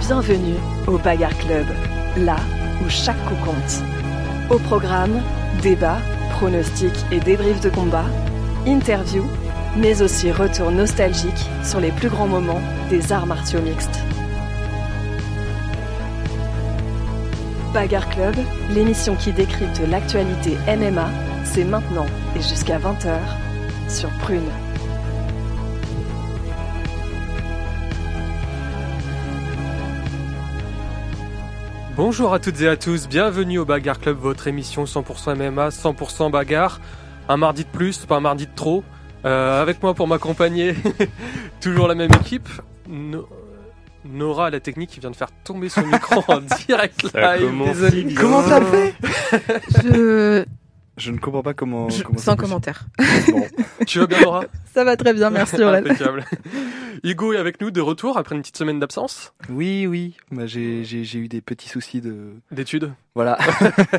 Bienvenue au Bagarre Club, là où chaque coup compte. Au programme, débats, pronostics et débriefs de combat, interviews, mais aussi retour nostalgique sur les plus grands moments des arts martiaux mixtes. Bagarre Club, l'émission qui décrypte l'actualité MMA, c'est maintenant et jusqu'à 20h sur Prune. Bonjour à toutes et à tous, bienvenue au Bagarre Club, votre émission 100% MMA, 100% bagarre. Un mardi de plus, pas un mardi de trop. Euh, avec moi pour m'accompagner, toujours la même équipe. No- Nora, la technique, qui vient de faire tomber son micro en direct live. Désolé. Comment t'as fait? Je... Je ne comprends pas comment. je- comment Sans commentaire. Bon. Tu vas bien, Nora Ça va très bien, merci Aurel. Impeccable. Hugo est avec nous de retour après une petite semaine d'absence? Oui, oui. Bah, j'ai, j'ai, j'ai eu des petits soucis de. d'études? Voilà.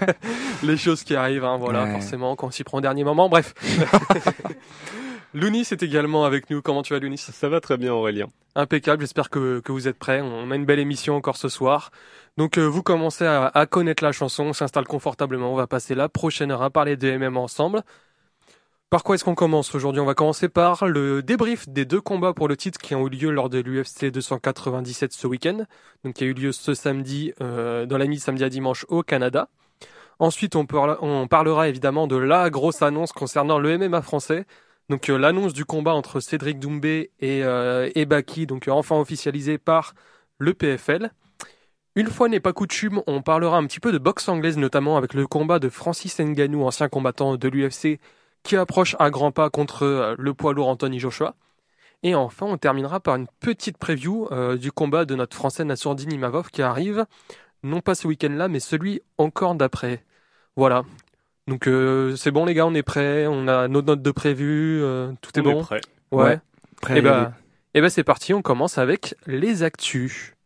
Les choses qui arrivent, hein, voilà, Ouais. forcément, quand on s'y prend au dernier moment. Bref. Lounis est également avec nous. Comment tu vas, Lounis? Ça va très bien Aurélien. Impeccable, j'espère que, que vous êtes prêts. On a une belle émission encore ce soir. Donc euh, vous commencez à, connaître la chanson, on s'installe confortablement, on va passer la prochaine heure à parler de MM ensemble. Par quoi est-ce qu'on commence aujourd'hui? On va commencer par le débrief des deux combats pour le titre qui ont eu lieu lors de l'UFC 297 ce week-end, donc qui a eu lieu ce samedi, euh, dans la nuit samedi à dimanche au Canada. Ensuite, on, parlera évidemment de la grosse annonce concernant le MMA français, donc euh, l'annonce du combat entre Cédric Doumbé et, euh, et Baki, donc enfin officialisé par le PFL. Une fois n'est pas coutume, on parlera un petit peu de boxe anglaise, notamment avec le combat de Francis Ngannou, ancien combattant de l'UFC, qui approche à grands pas contre euh, le poids lourd Anthony Joshua. Et enfin, on terminera par une petite preview euh, du combat de notre Français Nassourdine Imavov qui arrive, non pas ce week-end-là, mais celui encore d'après. Voilà. Donc euh, c'est bon les gars, on est prêts, on a nos notes de prévu, euh, tout est On bon? prêt. ouais. Ouais. Prêt Et ben c'est parti, on commence avec les actus.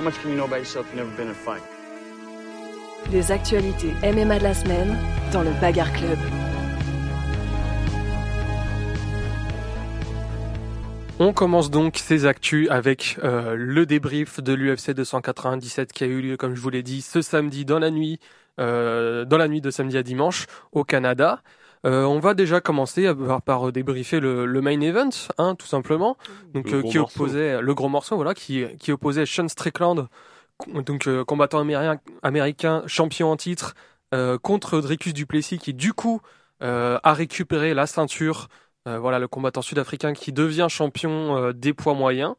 How much can you know about yourself you've never been in a fight? Les actualités MMA de la semaine dans le Bagarre Club. On commence donc ces actus avec euh, le débrief de l'UFC 297 qui a eu lieu, comme je vous l'ai dit, ce samedi dans la nuit, euh, dans la nuit de samedi à dimanche au Canada. Euh, on va déjà commencer à- par, par débriefer le, le main event, hein, tout simplement. Donc Le euh, gros qui morceau. opposait le gros morceau, voilà, qui, qui opposait Sean Strickland, donc euh, combattant américain, américain, champion en titre, euh, contre Dricus Duplessis, qui du coup euh, a récupéré la ceinture. Euh, voilà, le combattant sud-africain qui devient champion euh, des poids moyens.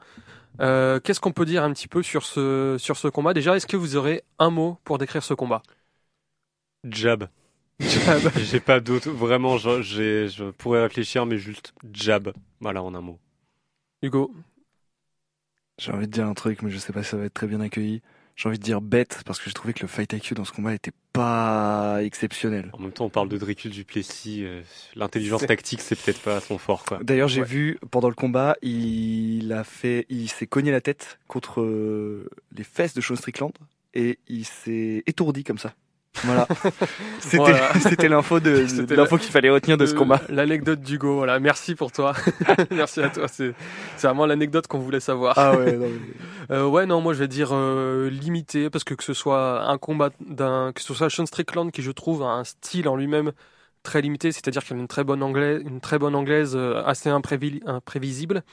Euh, Qu'est-ce qu'on peut dire un petit peu sur ce sur ce combat? Déjà, est-ce que vous aurez un mot pour décrire ce combat? Jab. J'ai pas d'autre. Vraiment, je, j'ai- je pourrais réfléchir, mais juste jab. Voilà, en un mot. Hugo J'ai envie de dire un truc, mais je sais pas si ça va être très bien accueilli. J'ai envie de dire bête, parce que j'ai trouvé que le fight IQ dans ce combat était pas exceptionnel. En même temps, on parle de Dricus Duplessis. euh, L'intelligence tactique, c'est peut-être pas son fort, quoi. D'ailleurs, j'ai Ouais. vu pendant le combat, il a fait, il s'est cogné la tête contre euh, les fesses de Sean Strickland et il s'est étourdi comme ça. Voilà. C'était Voilà. l'info de, l'info qu'il fallait retenir de ce combat. L'anecdote d'Hugo, voilà. Merci pour toi. Merci à toi. C'est vraiment l'anecdote qu'on voulait savoir. Ah ouais, non, mais- Euh, ouais, non, moi je vais dire euh, limité parce que que ce soit un combat d'un, que ce soit Sean Strickland qui je trouve a un style en lui-même très limité, c'est-à-dire qu'il a une très bonne anglaise, une très bonne anglaise euh, assez imprévi- imprévisible.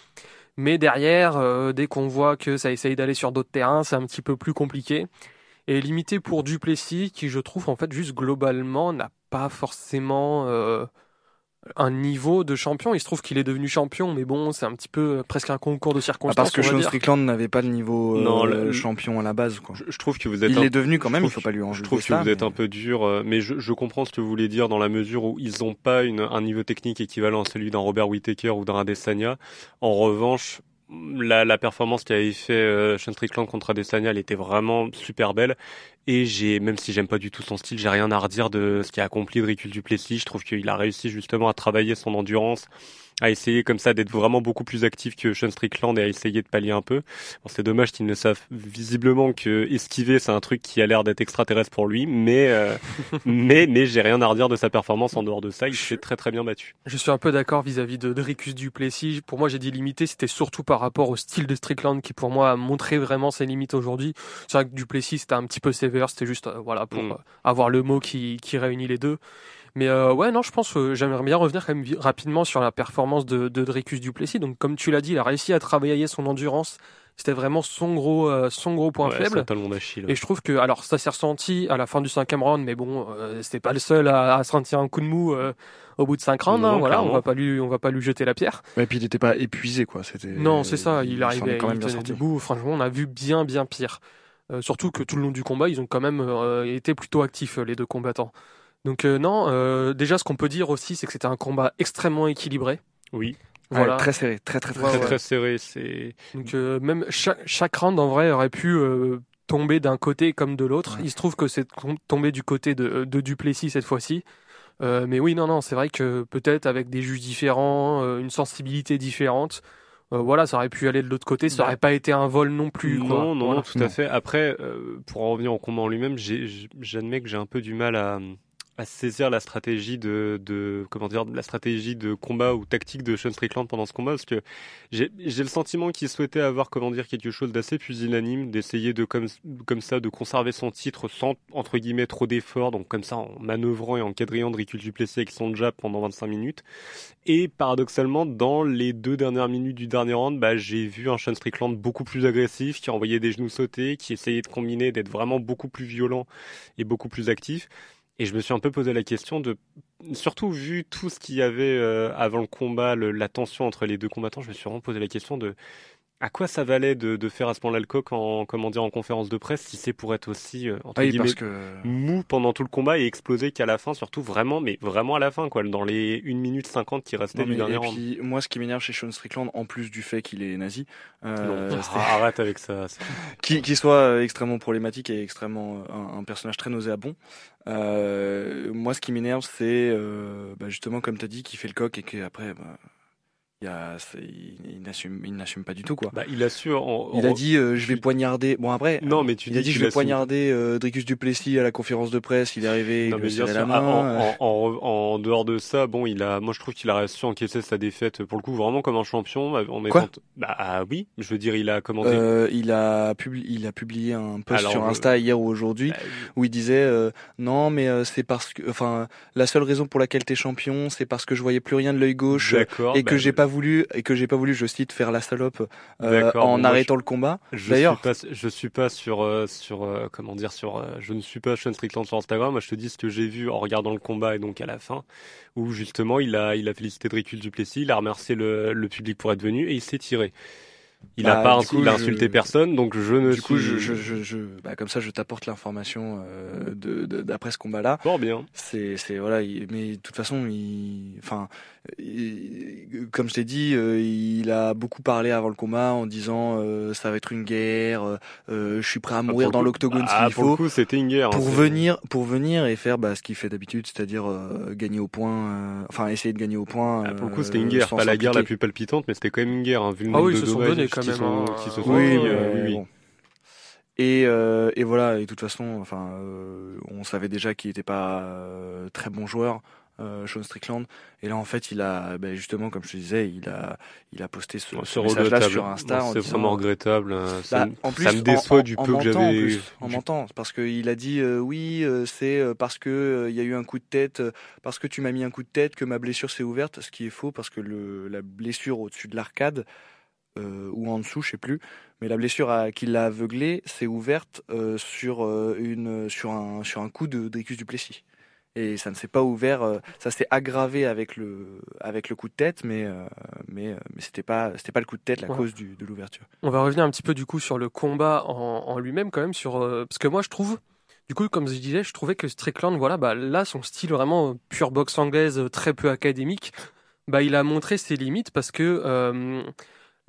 Mais derrière, euh, dès qu'on voit que ça essaye d'aller sur d'autres terrains, c'est un petit peu plus compliqué. Et limité pour Duplessis, qui je trouve en fait juste globalement n'a pas forcément euh, un niveau de champion. Il se trouve qu'il est devenu champion, mais bon, c'est un petit peu euh, presque un concours de Ah, circonstances. parce que Sean. Strickland n'avait pas le niveau euh, Non, le- champion à la base. Quoi. Je, je trouve que vous êtes Il un est devenu quand même, il faut pas lui en Je trouve que ça, vous êtes un peu dur, euh, mais je, je comprends ce que vous voulez dire dans la mesure où ils n'ont pas une, un niveau technique équivalent à celui d'un Robert Whittaker ou d'un Adesanya. En revanche, la, la performance qu'avait fait euh, Sean Strickland contre Adesanya, elle était vraiment super belle. Et j'ai, même si j'aime pas du tout son style, j'ai rien à redire de ce qu'a accompli Dricus Duplessis. Je trouve qu'il a réussi justement à travailler son endurance à essayer comme ça d'être vraiment beaucoup plus actif que Sean Strickland et à essayer de pallier un peu. Bon, c'est dommage qu'ils ne savent visiblement que esquiver, c'est un truc qui a l'air d'être extraterrestre pour lui, mais euh, mais mais j'ai rien à redire de sa performance en dehors de ça. Il s'est très très bien battu. Je suis un peu d'accord vis-à-vis de Dricus Duplessis. Pour moi, j'ai dit limité, c'était surtout par rapport au style de Strickland qui, pour moi, a montré vraiment ses limites aujourd'hui. C'est vrai que Duplessis, c'était un petit peu sévère, c'était juste, euh, voilà, pour Mm. euh, avoir le mot qui, qui réunit les deux. Mais euh, ouais, non, je pense que j'aimerais bien revenir quand même rapidement sur la performance de, de Dricus Duplessis. Donc, comme tu l'as dit, il a réussi à travailler son endurance. C'était vraiment son gros, euh, son gros point Ouais, faible. talon d'Achille. Et je trouve que, alors ça s'est ressenti à la fin du cinquième round, mais bon, euh, c'était pas le seul à, à sentir un coup de mou euh, au bout de cinq rounds. Non, hein, voilà, on va pas lui, on va pas lui jeter la pierre. Et puis il n'était pas épuisé quoi. C'était. Non, c'est ça. Il est arrivait, quand même il sorti. debout. Franchement, on a vu bien, bien pire. Euh, surtout que tout le long du combat, ils ont quand même euh, été plutôt actifs euh, les deux combattants. Donc euh, non, euh, déjà ce qu'on peut dire aussi, c'est que c'était un combat extrêmement équilibré. Oui, Ouais, Voilà. très serré, très très très. Ouais, très ouais. très serré. C'est Donc euh, même chaque, chaque round en vrai aurait pu euh, tomber d'un côté comme de l'autre. Il se trouve que c'est tom- tombé du côté de, de Duplessis cette fois-ci. Euh, mais oui, non, non, c'est vrai que peut-être avec des juges différents, euh, une sensibilité différente, euh, voilà, ça aurait pu aller de l'autre côté. Ça Bah, aurait pas été un vol non plus. quoi. Non, non, Voilà. tout à fait. Après, euh, pour en revenir au combat en lui-même, j'admets que j'ai un peu du mal à, à saisir la stratégie de, de comment dire, la stratégie de combat ou tactique de Sean Strickland pendant ce combat, parce que j'ai le sentiment qu'il souhaitait avoir, comment dire, quelque chose d'assez pusillanime, d'essayer de comme comme ça de conserver son titre sans entre guillemets trop d'efforts, donc comme ça en manœuvrant et en quadrillant de Ricul Duplessis avec son jab pendant 25 minutes. Et paradoxalement, dans les deux dernières minutes du dernier round, bah, j'ai vu un Sean Strickland beaucoup plus agressif, qui envoyait des genoux sautés, qui essayait de combiner, d'être vraiment beaucoup plus violent et beaucoup plus actif. Et je me suis un peu posé la question de, surtout vu tout ce qu'il y avait euh, avant le combat, la tension entre les deux combattants, je me suis vraiment posé la question de à quoi ça valait de, de faire à ce moment-là le coq en, comment dire, en conférence de presse si c'est pour être aussi, euh, entre Ah oui, guillemets, que. mou pendant tout le combat et exploser qu'à la fin, surtout vraiment, mais vraiment à la fin, quoi, dans les 1 minute 50 qui restaient du dernier et round. moi, ce qui m'énerve chez Sean Strickland, en plus du fait qu'il est nazi, euh, Non. Ah, arrête avec ça. qui, qui soit euh, extrêmement problématique et extrêmement euh, un, un personnage très nauséabond. Euh, moi, ce qui m'énerve, c'est euh, bah, justement comme tu as dit, qu'il fait le coq et qu'après, bah, il, il, n'assume, il n'assume pas du tout quoi. Bah, il a su. en- il a dit, euh, je vais poignarder. Bon après, Non, mais tu il a dit, je vais poignarder euh, Dricus Duplessis à la conférence de presse. Il est arrivé, Non, il la ah, main. en, en, en, en dehors de ça, bon, il a, moi je trouve qu'il a su encaisser sa défaite pour le coup vraiment comme un champion. En mettant, Quoi bah ah oui, je veux dire, il a commandé. Euh, il a publié, il a publié un post Alors, sur euh, Insta hier ou aujourd'hui Bah, où il disait euh, non mais euh, c'est parce que enfin la seule raison pour laquelle t'es champion c'est parce que je voyais plus rien de l'œil gauche D'accord. et que bah, j'ai pas voulu et que j'ai pas voulu je cite faire la salope euh, en arrêtant le combat Je D'ailleurs- suis pas, je suis pas sur, euh, sur, euh, comment dire, sur, euh, je ne suis pas Sean Strickland sur Instagram. Moi, je te dis ce que j'ai vu en regardant le combat et donc à la fin, où justement, il a, il a félicité Dricul Duplessis, il a remercié le, le public pour être venu et il s'est tiré. Il Bah, a pas, du insu- coup, il a je- insulté personne, donc je ne du coup suis je, je, je, je- bah, comme ça je t'apporte l'information euh, de de- d'après ce combat là fort bien. c'est c'est voilà il- mais de toute façon il enfin comme je t'ai dit euh, il a beaucoup parlé avant le combat en disant euh, ça va être une guerre euh, euh, je suis prêt à mourir Ah, pour dans l'octogone ah, s'il pour le faut coup, c'était une guerre. hein, pour venir pour venir et faire bah, ce qu'il fait d'habitude c'est-à-dire euh, gagner au point euh, enfin essayer de gagner au point Ah, pour le coup, euh, c'était une guerre, pas la guerre la plus palpitante, mais c'était quand même une guerre, hein, vu le Ah nombre oui, de ils se sont donnés quand qui même, sont- hein. qui se Oui, sont oui, euh, oui, oui. bon. Et, euh, et voilà, et de toute façon, enfin, euh, on savait déjà qu'il n'était pas euh, très bon joueur, euh, Sean Strickland. Et là, en fait, il a, ben, justement, comme je te disais, il a, il a posté ce, Bon, ce C'est message-là regrettable. sur Insta. Bon, C'est vraiment regrettable. Ça, bah, me- en plus, ça me déçoit en- du en peu que en j'avais. plus, En du- mentant, parce qu'il a dit euh, oui, euh, c'est euh, parce que il y a eu un coup de tête, parce que tu m'as mis un coup de tête que ma blessure s'est ouverte, ce qui est faux parce que le, la blessure au-dessus de l'arcade euh, ou en dessous, je sais plus, mais la blessure à- qui l'a aveuglé s'est ouverte euh, sur euh, une sur un sur un coup de Dricus Duplessis. Et ça ne s'est pas ouvert, euh, ça s'est aggravé avec le avec le coup de tête, mais euh, mais euh, mais c'était pas c'était pas le coup de tête la Ouais. cause du, de l'ouverture. On va revenir un petit peu du coup sur le combat en, en lui-même quand même sur parce que moi je trouve du coup comme je disais je trouvais que Strickland voilà bah là son style vraiment pure boxe anglaise très peu académique bah il a montré ses limites parce que euh,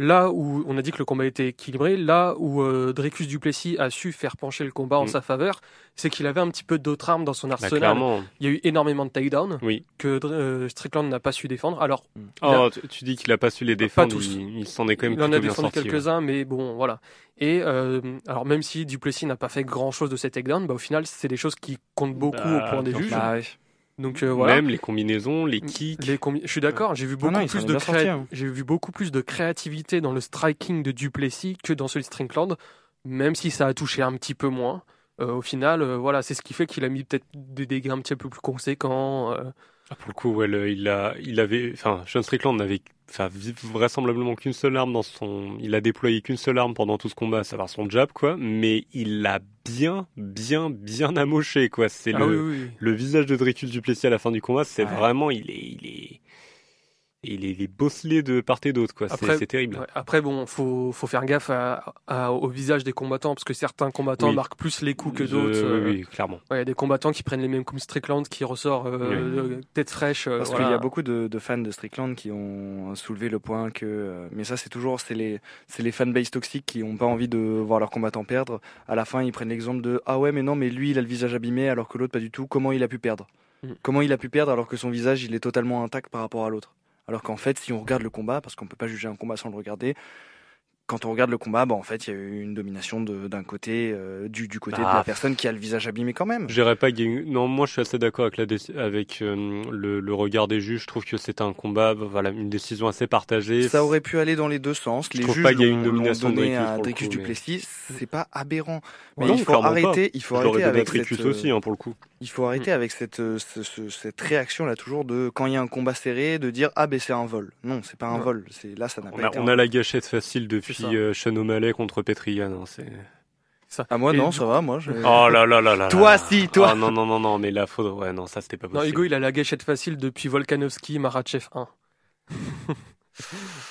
Là où on a dit que le combat était équilibré, là où euh, Dricus Duplessis a su faire pencher le combat en Mm. sa faveur, c'est qu'il avait un petit peu d'autres armes dans son Bah, arsenal. Il y a eu énormément de takedowns Oui. que euh, Strickland n'a pas su défendre. Alors, il Oh, tu- tu dis qu'il a pas su les défendre. tous. Il, il s'en est quand même il en a défendu ouais. quelques-uns, mais bon, voilà. Et euh, alors, même si Duplessis n'a pas fait grand-chose de ces takedowns, bah, au final, c'est des choses qui comptent beaucoup Bah, au point des juges. Bah ouais. Donc euh, voilà. Même les combinaisons, les kicks. Les combi- Je suis d'accord, j'ai vu beaucoup non, il s'en plus est de bien sorti, créa- hein. j'ai vu beaucoup plus de créativité dans le striking de Duplessis que dans celui de Strickland, même si ça a touché un petit peu moins. Euh, au final, euh, voilà, c'est ce qui fait qu'il a mis peut-être des dégâts un petit peu plus conséquents. euh. Ah, pour le coup, ouais, le- il a, il avait, enfin, Sean Strickland n'avait, vraisemblablement qu'une seule arme dans son, il a déployé qu'une seule arme pendant tout ce combat, à savoir son jab, quoi, mais il l'a bien, bien, bien amoché, quoi. C'est Ah le, oui, oui, oui. le visage de Dricus Duplessis à la fin du combat, c'est Ouais. vraiment, il est, il est, il est, il est bosselé de part et d'autre, quoi. C'est- terrible. Ouais, Après, bon, faut, faut faire gaffe à- à- au visage des combattants, parce que certains combattants Oui. marquent plus les coups que d'autres. euh, oui, oui, clairement. ouais, Il y a des combattants qui prennent les mêmes coups Strickland, qui ressort euh, euh, tête fraîche. euh, Parce voilà. qu'il y a beaucoup de, de fans de Strickland qui ont soulevé le point que, euh, mais ça c'est toujours c'est les c'est les fanbase toxiques qui ont pas envie de voir leur combattant perdre. À la fin ils prennent l'exemple de ah ouais mais non mais lui il a le visage abîmé alors que l'autre pas du tout. Comment il a pu perdre? Mm. Comment il a pu perdre alors que son visage il est totalement intact par rapport à l'autre? Alors qu'en fait si on regarde le combat parce qu'on peut pas juger un combat sans le regarder. Quand on regarde le combat, bah en fait, il y a eu une domination d'un côté, euh, du, du côté de Ah. la personne qui a le visage abîmé quand même. Je pas qu'il y a eu- Non, moi je suis assez d'accord avec, la déci- avec euh, le, le regard des juges. Je trouve que c'était un combat, voilà, une décision assez partagée. Ça aurait pu aller dans les deux sens. Je Les trouve juges pas qu'il y a eu une domination donné à Dricus coup, mais- Duplessis. C'est pas aberrant. Mais Non, il faut clairement pas. arrêter. Il faut Je arrêter avec Dricus cette. euh, aussi, hein, pour le coup. Il faut arrêter avec cette, euh, ce- ce- cette réaction là toujours de quand il y a un combat serré de dire ah ben c'est un vol. Non, c'est pas un Ouais. vol. C'est là ça n'a pas été. on a la gâchette facile depuis Ça. euh, Sean O'Malley contre Petrigan. hein, c'est... Ah moi Et non, du ça va moi. je- Oh là là là là. Toi, là. si, toi. Ah, non non non non, mais la faute. Ouais non, ça c'était pas Non, possible. Hugo, il a la gâchette facile depuis Volkanovski, Marachev 1.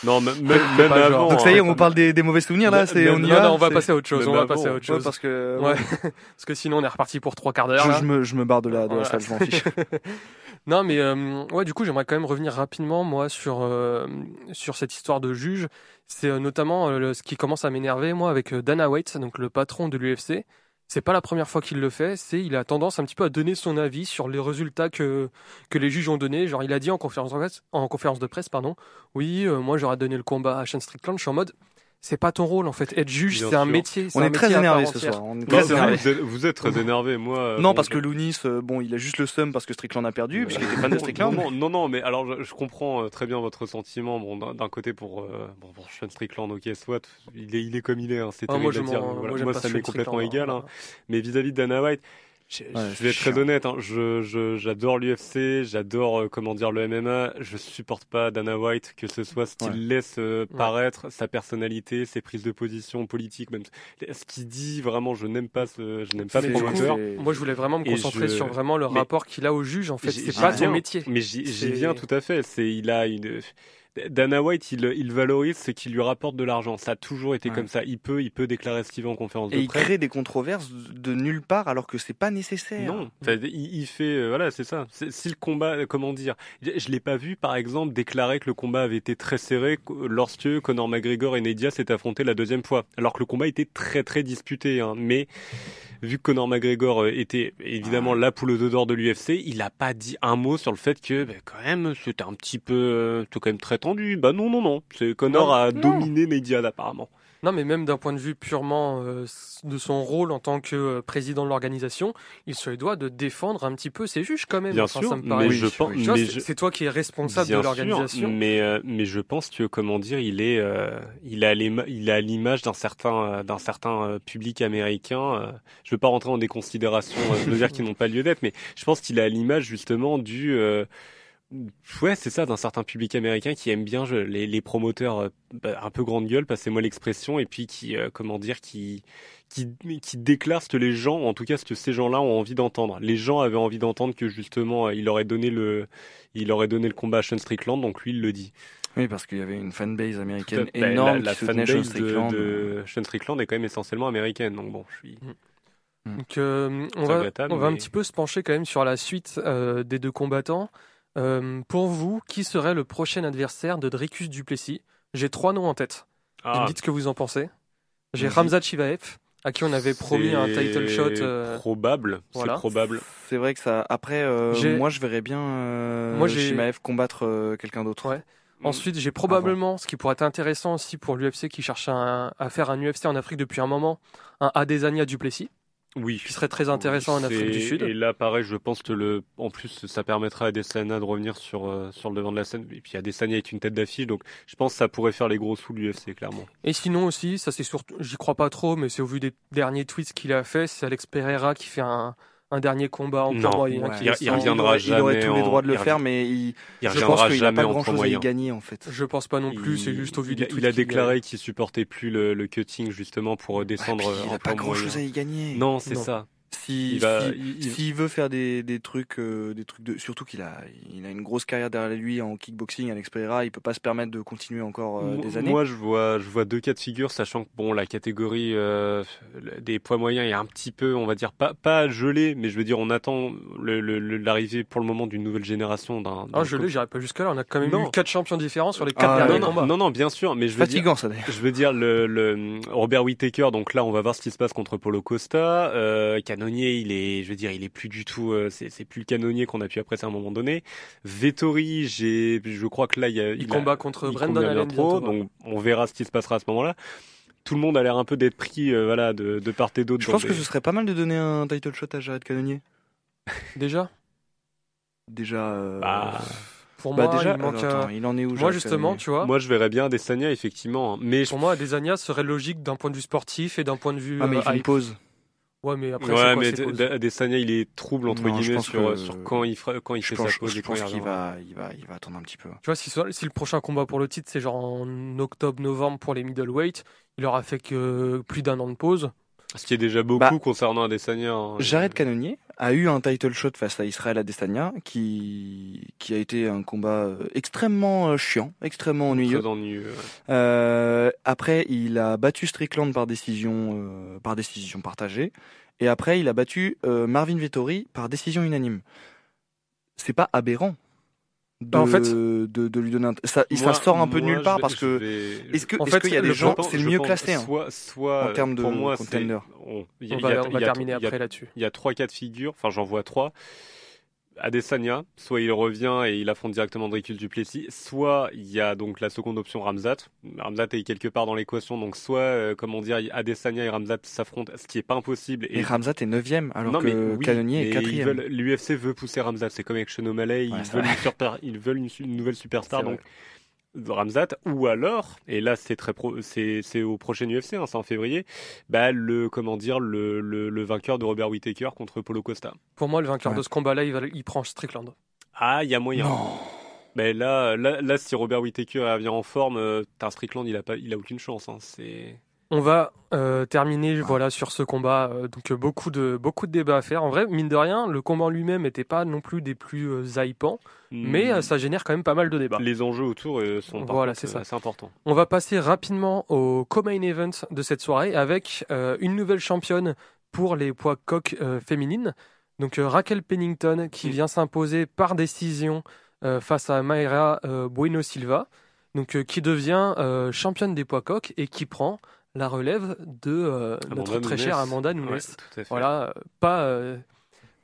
Non, même, même, genre. avant. Donc ça y est, on parle des, des mauvais souvenirs là. C'est on y non, va. non, on va passer à autre chose. On va passer à autre Ouais, chose. parce que Ouais. parce que sinon on est reparti pour trois quarts d'heure. je, me je me barre de la de la Voilà. salle, je m'en fiche. Non, mais euh, ouais, du coup, j'aimerais quand même revenir rapidement, moi, sur, euh, sur cette histoire de juge. C'est euh, notamment euh, ce qui commence à m'énerver, moi, avec euh, Dana White, donc le patron de l'UFC. C'est pas la première fois qu'il le fait, c'est il a tendance un petit peu à donner son avis sur les résultats que, les juges ont donnés. Genre, il a dit en conférence de presse, pardon, oui, moi j'aurais donné le combat à Sean Strickland. Je suis en mode, c'est pas ton rôle en fait. Être juge, c'est un métier. On un est très métier énervé ce soir. On est Non, très vous, énervé. êtes, vous êtes très énervé, moi. euh, Non, bon, parce que Lounis, euh, bon, il a juste le seum parce que Strickland a perdu, puisqu'il était fan de Strickland. Non, non, mais alors je, je comprends euh, très bien votre sentiment. Bon, d'un côté pour euh, bon, pour Sean Strickland, ok, soit il est, il est comme il est. Hein, c'est Ah, terrible moi, je à dire. voilà. moi, ça m'est complètement égal. hein. hein. Mais vis-à-vis de Dana White, je, je Ouais, vais c'est être très chiant. honnête. Hein, je, je, j'adore l'UFC, j'adore euh, comment dire le MMA. Je supporte pas Dana White, que ce soit ce qu'il Ouais. laisse euh, Ouais. paraître, sa personnalité, ses prises de position politiques, même ce qu'il dit. Vraiment, je n'aime pas ce, je n'aime pas C'est- le promoteur. c'est- moi, je voulais vraiment me concentrer je- sur vraiment le mais- rapport qu'il a au juge. En fait, J'y- c'est j'y pas son métier. Mais j'y viens tout à fait. C'est il a une Dana White, il, il valorise ce qui lui rapporte de l'argent. Ça a toujours été Ouais. comme ça. Il peut, il peut déclarer ce qu'il veut en conférence Et de il presse. crée des controverses de nulle part alors que c'est pas nécessaire. Non, il, il fait, euh, voilà, c'est ça. C'est- Si le combat, comment dire, je, je l'ai pas vu, par exemple, déclarer que le combat avait été très serré lorsque Conor McGregor et Nedia s'étaient affrontés la deuxième fois, alors que le combat était très très disputé. Hein. Mais vu que Conor McGregor euh, était évidemment la poule d'or de l'UFC, il a pas dit un mot sur le fait que, ben, quand même, c'était un petit peu, euh, c'était quand même très tendu. Bah non, non, non. C'est Conor a non. dominé Nedia apparemment. Non, mais même d'un point de vue purement euh, de son rôle en tant que euh, président de l'organisation, il se doit de défendre un petit peu ses juges quand même. Bien Enfin, sûr, ça me paraît. mais je pense, c'est je- c'est toi qui es responsable Bien de l'organisation. mais euh, mais je pense que comment dire, il est euh, il a l'ima- il a l'image d'un certain euh, d'un certain public américain. je veux pas rentrer dans des considérations, veux dire qui n'ont pas lieu d'être, mais je pense qu'il a l'image justement du euh, Ouais, c'est ça, d'un certain public américain qui aime bien les, les promoteurs euh, bah, un peu grande gueule, passez-moi l'expression, et puis qui, euh, comment dire, qui, qui, qui déclare ce que les gens, en tout cas ce que ces gens-là ont envie d'entendre. Les gens avaient envie d'entendre que justement, euh, il aurait donné le, il aurait donné le combat à Sean Strickland, donc lui il le dit. Oui, parce qu'il y avait une fanbase à américaine. Bah, énorme la, la Sean fanbase de, de Sean Strickland est quand même essentiellement américaine, donc bon, je suis. Donc, euh, on va, on va un petit peu se pencher quand même sur la suite euh, des deux combattants. Euh, pour vous, qui serait le prochain adversaire de Dricus Duplessis? J'ai trois noms en tête. Et me Ah, dites ce que vous en pensez. J'ai. Ramzat Chivaev, à qui on avait promis un title shot. euh, Probable. voilà. C'est probable. C'est vrai que ça. Après, euh, moi, je verrais bien euh, Moi, j'ai- Shimaev combattre euh, quelqu'un d'autre. Ouais. Ensuite, j'ai probablement, ce qui pourrait être intéressant aussi pour l'UFC qui cherche un- à faire un UFC en Afrique depuis un moment, un Adesanya Duplessis, Oui. qui serait très intéressant en Afrique du Sud. Et là, pareil, je pense que le, en plus, ça permettra à Adesanya de revenir sur, euh, sur le devant de la scène. Et puis Adesanya est une tête d'affiche, donc je pense que ça pourrait faire les gros sous de l'UFC, clairement. Et sinon aussi, ça c'est surtout, j'y crois pas trop, mais c'est au vu des derniers tweets qu'il a fait, c'est Alex Pereira qui fait un, un dernier combat en Non. moyen. Ouais. qui Il- il reviendra aurait, il aurait jamais tous les en- droits de le il faire, mais il, Il je pense qu'il n'a jamais pas en grand poids chose à y moyen. gagner en fait. Je pense pas non plus, Il- c'est juste au vu il des a, tweets. il a déclaré qu'il supportait plus le, le cutting justement pour descendre Ouais, puis il en a pas poids grand chose à y gagner. Non, c'est ça. Si, Il va- si- il- il- s'il veut faire des, des trucs, euh, des trucs de, surtout qu'il a, il a une grosse carrière derrière lui en kickboxing, Alex Pereira, il peut pas se permettre de continuer encore euh, des années. Moi, je vois, je vois deux cas de figure, sachant que bon, la catégorie euh, des poids moyens est un petit peu, on va dire, pas pas gelée, mais je veux dire, on attend le- le- le- l'arrivée pour le moment d'une nouvelle génération d'un. d'un Ah, je l'ai, coach. j'irai pas jusque là. On a quand même Non. eu quatre champions différents sur les quatre Ah, derniers non, combats. non, non, bien sûr, mais je veux dire, ça je veux dire le, le Robert Whittaker. Donc là, on va voir ce qui se passe contre Paulo Costa. Euh, canonnier, il est, je veux dire, il est plus du tout. euh, c'est plus le canonnier qu'on a pu apprécier à un moment donné. Vettori, j'ai, je crois que là, il, y a, Il, a- combat contre il Brandon combat Allen bientôt, bientôt. donc on verra ce qui se passera à ce moment-là. Tout le monde a l'air un peu d'être pris, euh, voilà, de, de part et d'autre. Je pense que ce serait pas mal de donner un title shot à Jared Cannonier. Déjà, Déjà. euh, Bah, pour bah, moi, déjà, il manque. alors, un- attends, il en est où Moi, Jared justement, Cannonier? tu vois, Moi, je verrais bien Adesanya, effectivement, hein. mais je pour moi, Adesanya serait logique d'un point de vue sportif et d'un point de vue. Ah mais il euh, fait une pause. Ouais, mais après, ouais, mais Adesanya, il est trouble entre Non, guillemets sur, que- sur quand il fera, quand il Je fait pense, sa pause je pense il qu'il va, il va, il va attendre un petit peu. Tu vois, si, si le prochain combat pour le titre, c'est genre en octobre-novembre pour les middleweight, il aura fait que plus d'un an de pause. Ce qui est déjà beaucoup Bah, concernant Adesanya. hein. Jared Cannonier a eu un title shot face à Israël Adesanya qui, qui a été un combat euh, extrêmement euh, chiant, extrêmement ennuyeux. Très ennuyeux. ouais. Euh, après, il a battu Strickland par décision, euh, par décision partagée. Et après, il a battu euh, Marvin Vettori par décision unanime. C'est pas aberrant de, Bah, en fait- de, de lui donner un... Ça, ça Moi- sort un peu de nulle part vais- parce que... vais- Est-ce que- En est-ce fait, qu'il y a des gens... C'est mieux pense classé. hein. Soit, soit en termes de pour moi, contender? on- il y a- On y va, a- on va y a- terminer après là-dessus. Il y a trois cas de figure, enfin j'en vois trois. Adesanya, soit il revient et il affronte directement Dricus Duplessis, soit il y a donc la seconde option Ramzat. Ramzat est quelque part dans l'équation, donc soit, euh, comment dire, Adesanya et Ramzat s'affrontent, ce qui est pas impossible. Et Ramzat est 9ème alors non, mais que oui, Cannonier est mais ils 4ème. veulent- L'UFC veut pousser Ramzat, c'est comme avec Sean O'Malley, ils, Ouais, veulent une super- ils veulent une, une nouvelle superstar, vrai. Ramzat, ou alors, et là c'est très pro, c'est c'est au prochain UFC, hein, c'est en février, bah le comment dire le, le, le vainqueur de Robert Whittaker contre Paulo Costa. Pour moi, le vainqueur Ouais. de ce combat-là, il, va- il prend Strickland. Ah, il y a moyen. Non. Mais là, là, là, si Robert Whittaker revient en forme, euh, t'as Strickland, il a pas, il a aucune chance. Hein, c'est On va euh, terminer voilà sur ce combat. euh, donc euh, beaucoup de beaucoup de débats à faire. En vrai, mine de rien, le combat lui-même n'était pas non plus des plus euh, hypants, mais euh, ça génère quand même pas mal de débats. les enjeux autour sont Voilà, c'est ça. assez importants. On va passer rapidement au co-main event de cette soirée avec une nouvelle championne pour les poids coq euh, féminines. Donc Raquel Pennington qui Mm. vient s'imposer par décision face à Mayra Bueno Silva, donc qui devient championne des poids coq et qui prend la relève de euh, notre Amanda très Nunes. chère Amanda Nunes. Ouais, tout à fait. Voilà, euh, pas euh,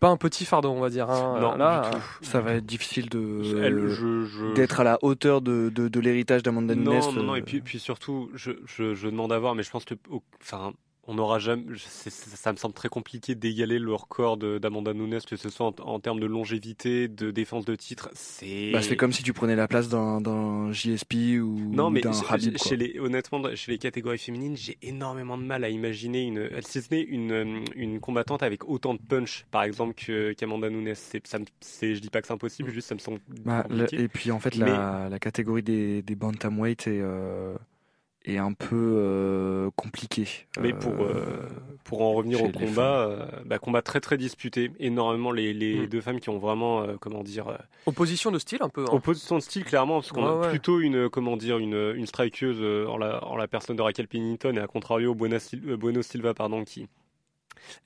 pas un petit fardeau on va dire. hein. Non, Là, du euh, tout. Ça va être difficile de Elle- je- je- d'être à la hauteur de, de, de l'héritage d'Amanda Nunes. Non, non, non, euh, et puis, puis surtout, je, je, je demande à voir, mais je pense que, au- enfin, on n'aura jamais, ça me semble très compliqué d'égaler le record d'Amanda Nunes, que ce soit en, en termes de longévité, de défense de titre, c'est. bah, c'est comme si tu prenais la place d'un JSP ou Non, mais d'un chez- Habib. quoi. chez les, honnêtement, chez les catégories féminines, j'ai énormément de mal à imaginer une, si ce n'est une, euh, une combattante avec autant de punch, par exemple, que- qu'Amanda Nunes. Ça me- je dis pas que c'est impossible, juste ça me semble Bah, le- et puis en fait, la, la catégorie des, des bantamweight est, euh, est un peu euh, compliquée. Mais Euh, pour, euh, pour en revenir au combat, euh, bah, combat très très disputé. Énormément les, les Mm. deux femmes qui ont vraiment, euh, comment dire, euh, opposition de style un peu. hein. opposition de style clairement, parce qu'on Ouais, a ouais. plutôt une, comment dire, une, une strikeuse euh, en la, en la personne de Raquel Pennington et à contrario Buena Sil- euh, Bueno Silva, pardon, qui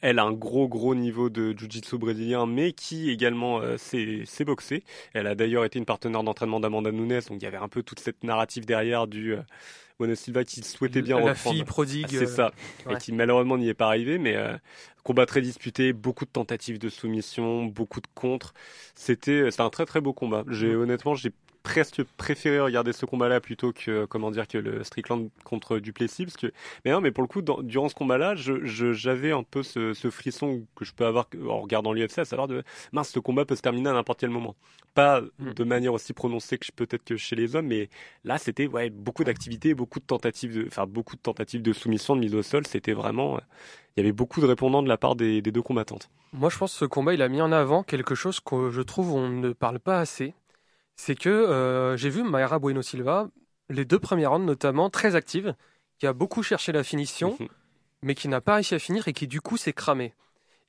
elle a un gros gros niveau de jiu-jitsu brésilien, mais qui également euh, sait, sait boxer. Elle a d'ailleurs été une partenaire d'entraînement d'Amanda Nunes, donc il y avait un peu toute cette narrative derrière du euh, Bueno Silva qui souhaitait bien la reprendre. fille prodigue. C'est ça, ouais. et qui malheureusement n'y est pas arrivé, mais euh, combat très disputé, beaucoup de tentatives de soumission, beaucoup de contres. C'était c'était un très très beau combat. J'ai honnêtement j'ai presque préféré regarder ce combat-là plutôt que comment dire que le Strickland contre Duplessis parce que mais non mais pour le coup dans- durant ce combat-là je je- j'avais un peu ce, ce frisson que je peux avoir en regardant l'UFC à savoir de mince ce combat peut se terminer à n'importe quel moment pas Mm. de manière aussi prononcée que peut-être que chez les hommes mais là c'était ouais beaucoup d'activités beaucoup de tentatives de enfin beaucoup de tentatives de soumission de mise au sol c'était vraiment euh, il y avait beaucoup de répondants de la part des, des deux combattantes Moi, je pense que ce combat, il a mis en avant quelque chose que je trouve on ne parle pas assez. C'est que euh, j'ai vu Mayra Bueno Silva, les deux premières rounds notamment, très active, qui a beaucoup cherché la finition, Mhm. mais qui n'a pas réussi à finir et qui du coup s'est cramé.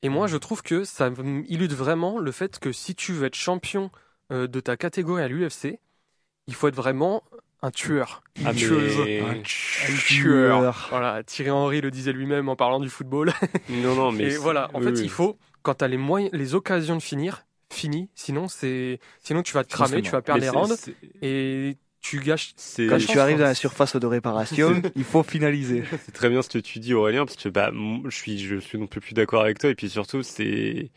Et moi, je trouve que ça illude vraiment le fait que si tu veux être champion euh, de ta catégorie à l'UFC, il faut être vraiment un tueur, une Ah, mais- tueuse. Un Un tueur. Voilà, Thierry Henry le disait lui-même en parlant du football. non non mais Et voilà, en oui, fait, oui. il faut, quand tu as les, moyens, les occasions de finir, finis. Sinon, c'est, sinon tu vas te cramer, tu vas perdre les rounds et tu gâches. c'est Quand tu arrives dans la surface de réparation, il faut finaliser. C'est très bien ce que tu dis Aurélien parce que bah je suis je suis non plus plus d'accord avec toi et puis surtout c'est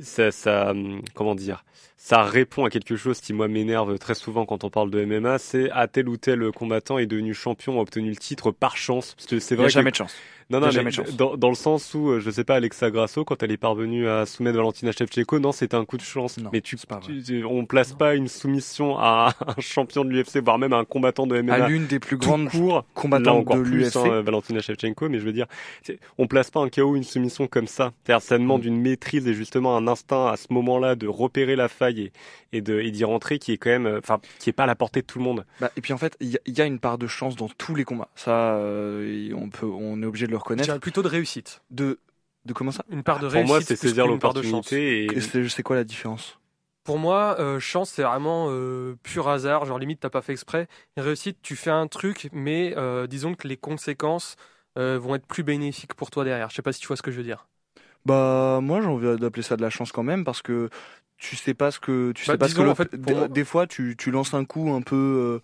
ça ça hum, comment dire? Ça répond à quelque chose qui moi m'énerve très souvent quand on parle de MMA c'est à tel ou tel combattant est devenu champion a obtenu le titre par chance parce que c'est Il n'y vrai a que jamais de chance. Non non jamais mais de chance. dans, dans le sens où euh, je sais pas Alexa Grasso quand elle est parvenue à soumettre Valentina Shevchenko non c'était un coup de chance Non, mais tu, c'est pas vrai. tu- tu- on place pas une soumission à un champion de l'UFC voire même à un combattant de MMA À l'une des plus grandes court Là combattantes encore de plus, l'UFC. hein, Valentina Shevchenko, mais je veux dire, on place pas un KO, une soumission comme ça. C'est-à-dire, ça demande Mm. une maîtrise et justement un instinct à ce moment-là de repérer la faille et, et de et d'y rentrer, qui est quand même, euh, enfin, qui est pas à la portée de tout le monde. Bah, et puis en fait, il y, a- il y a une part de chance dans tous les combats. Ça, euh, on peut, on est obligé de le Je reconnaître. dirais plutôt de réussite. De, de comment ça? Une part de Pour réussite. moi, c'est saisir l'opportunité et C'est quoi la différence? Pour moi, euh, chance, c'est vraiment euh, pur hasard. Genre, limite, t'as pas fait exprès. Réussite, tu fais un truc, mais euh, disons que les conséquences euh, vont être plus bénéfiques pour toi derrière. Je sais pas si tu vois ce que je veux dire. Bah moi j'ai envie d'appeler ça de la chance quand même parce que tu sais pas ce que tu Bah, sais pas ce que en fait, pour des, fois tu, tu lances un coup un peu euh,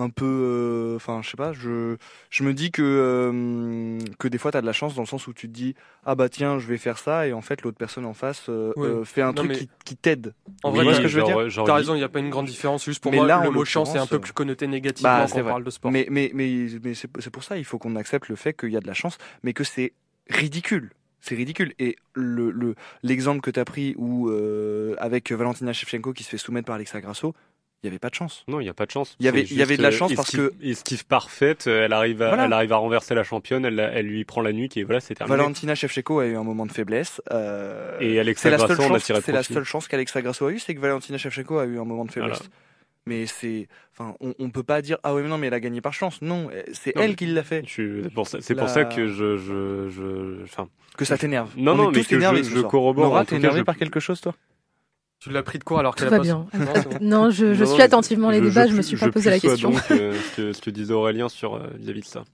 un peu euh, enfin je sais pas je je me dis que euh, que des fois tu as de la chance dans le sens où tu te dis ah bah tiens je vais faire ça et en fait l'autre personne en face euh, Oui. euh, fait un Non, truc mais- qui, qui t'aide En Oui, vrai, vois t'as- ce que je veux genre- genre, T'as il- raison, il n'y a pas une grande différence. Juste pour Mais moi, là, le mot chance est un peu plus connoté négativement Bah, quand c'est on parle de sport. mais mais mais mais c'est pour ça il faut qu'on accepte le fait qu'il y a de la chance mais que c'est ridicule c'est ridicule et le le l'exemple que tu as pris où euh, avec Valentina Shevchenko qui se fait soumettre par Alexa Grasso il y avait pas de chance non, il y a pas de chance. Il y avait- il y avait de la juste, chance euh, parce esquive- esquive parfaite, euh, elle arrive à, Voilà. elle arrive à renverser la championne, elle, elle lui prend la nuque et voilà, c'est terminé. Valentina Shevchenko a eu un moment de faiblesse. euh, Et Alexa Grasso, on a tiré c'est la seule chance qu'Alexa Grasso a eu, c'est que Valentina Shevchenko a eu un moment de faiblesse. Voilà. Mais c'est, enfin, on, on peut pas dire ah ouais mais non mais elle a gagné par chance. Non, euh, c'est elle qui l'a fait. Je C'est pour ça, c'est La- pour ça que je, je, je, enfin, Que ça t'énerve. Non, On non, est mais tous que je- je corrobore, Nora, t'es je- par quelque chose toi? Tu l'as pris de quoi alors Tout qu'elle va a pas bien. Non, c'est bon. Non, je, je Non, suis attentivement les débats, je, me suis pas posé la question. donc euh, ce, que, ce que disait Aurélien sur euh, vis-à-vis de ça.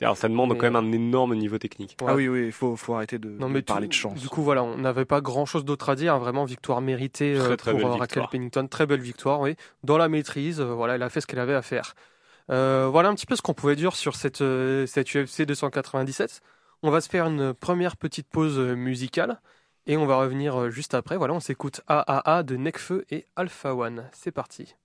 Alors ça demande Mais- quand même un énorme niveau technique. Ouais. Ah oui oui, il faut faut arrêter de, Non, de mais parler tout- de chance. Du coup, voilà, on n'avait pas grand chose d'autre à dire. hein, Vraiment, victoire méritée euh, Très, très pour euh, Raquel victoire. Pennington. Très belle victoire, oui. Dans la maîtrise, euh, voilà, elle a fait ce qu'elle avait à faire. Euh, voilà un petit peu ce qu'on pouvait dire sur cette, euh, cette UFC 297. On va se faire une première petite pause euh, musicale et on va revenir euh, juste après. Voilà, on s'écoute AAA de Necfeu et Alpha One. C'est parti.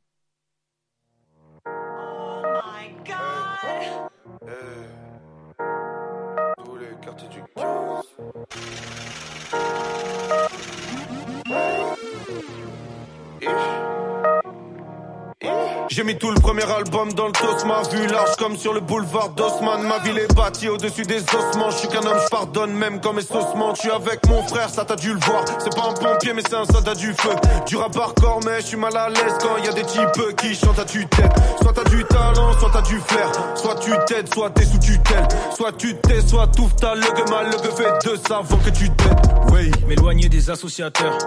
J'ai mis tout le premier album dans le tos, ma vue large comme sur le boulevard d'Osman. Ma ville est bâtie au-dessus des ossements. Je suis qu'un homme, je pardonne même quand mes. Je suis avec mon frère, ça t'as dû le voir. C'est pas un pompier, mais c'est un soldat du feu. Du rap hardcore, mais je suis mal à l'aise quand y a des types qui chantent à tue-tête. Soit t'as du talent, soit t'as du flair. Soit tu t'aides, soit t'es sous tutelle. Soit tu t'es, soit tout ta le gueule mal, le gueule fait deux avant que tu t'aides. Oui, m'éloigner des associateurs,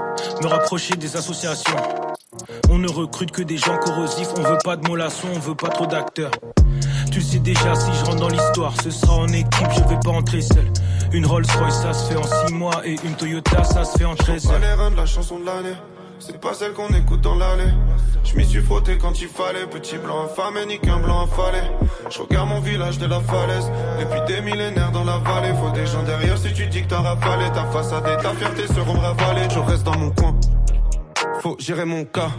me rapprocher des associations. On ne recrute que des gens corrosifs, on veut pas de mollassons, on veut pas trop d'acteurs. Tu le sais déjà, si je rentre dans l'histoire, ce sera en équipe, je vais pas entrer seul. Une Rolls Royce, ça se fait en 6 mois, et une Toyota, ça se fait en 13 Pas heures. les reins de la chanson de l'année. c'est pas celle qu'on écoute dans l'allée. Je m'y suis frotté quand il fallait, petit blanc affamé, ni qu'un blanc affalé. Je regarde mon village de la falaise, depuis des millénaires dans la vallée. Faut des gens derrière si tu dis que t'as rafalé, ta façade et ta fierté seront ravalées. Je reste dans mon coin, faut gérer mon cas.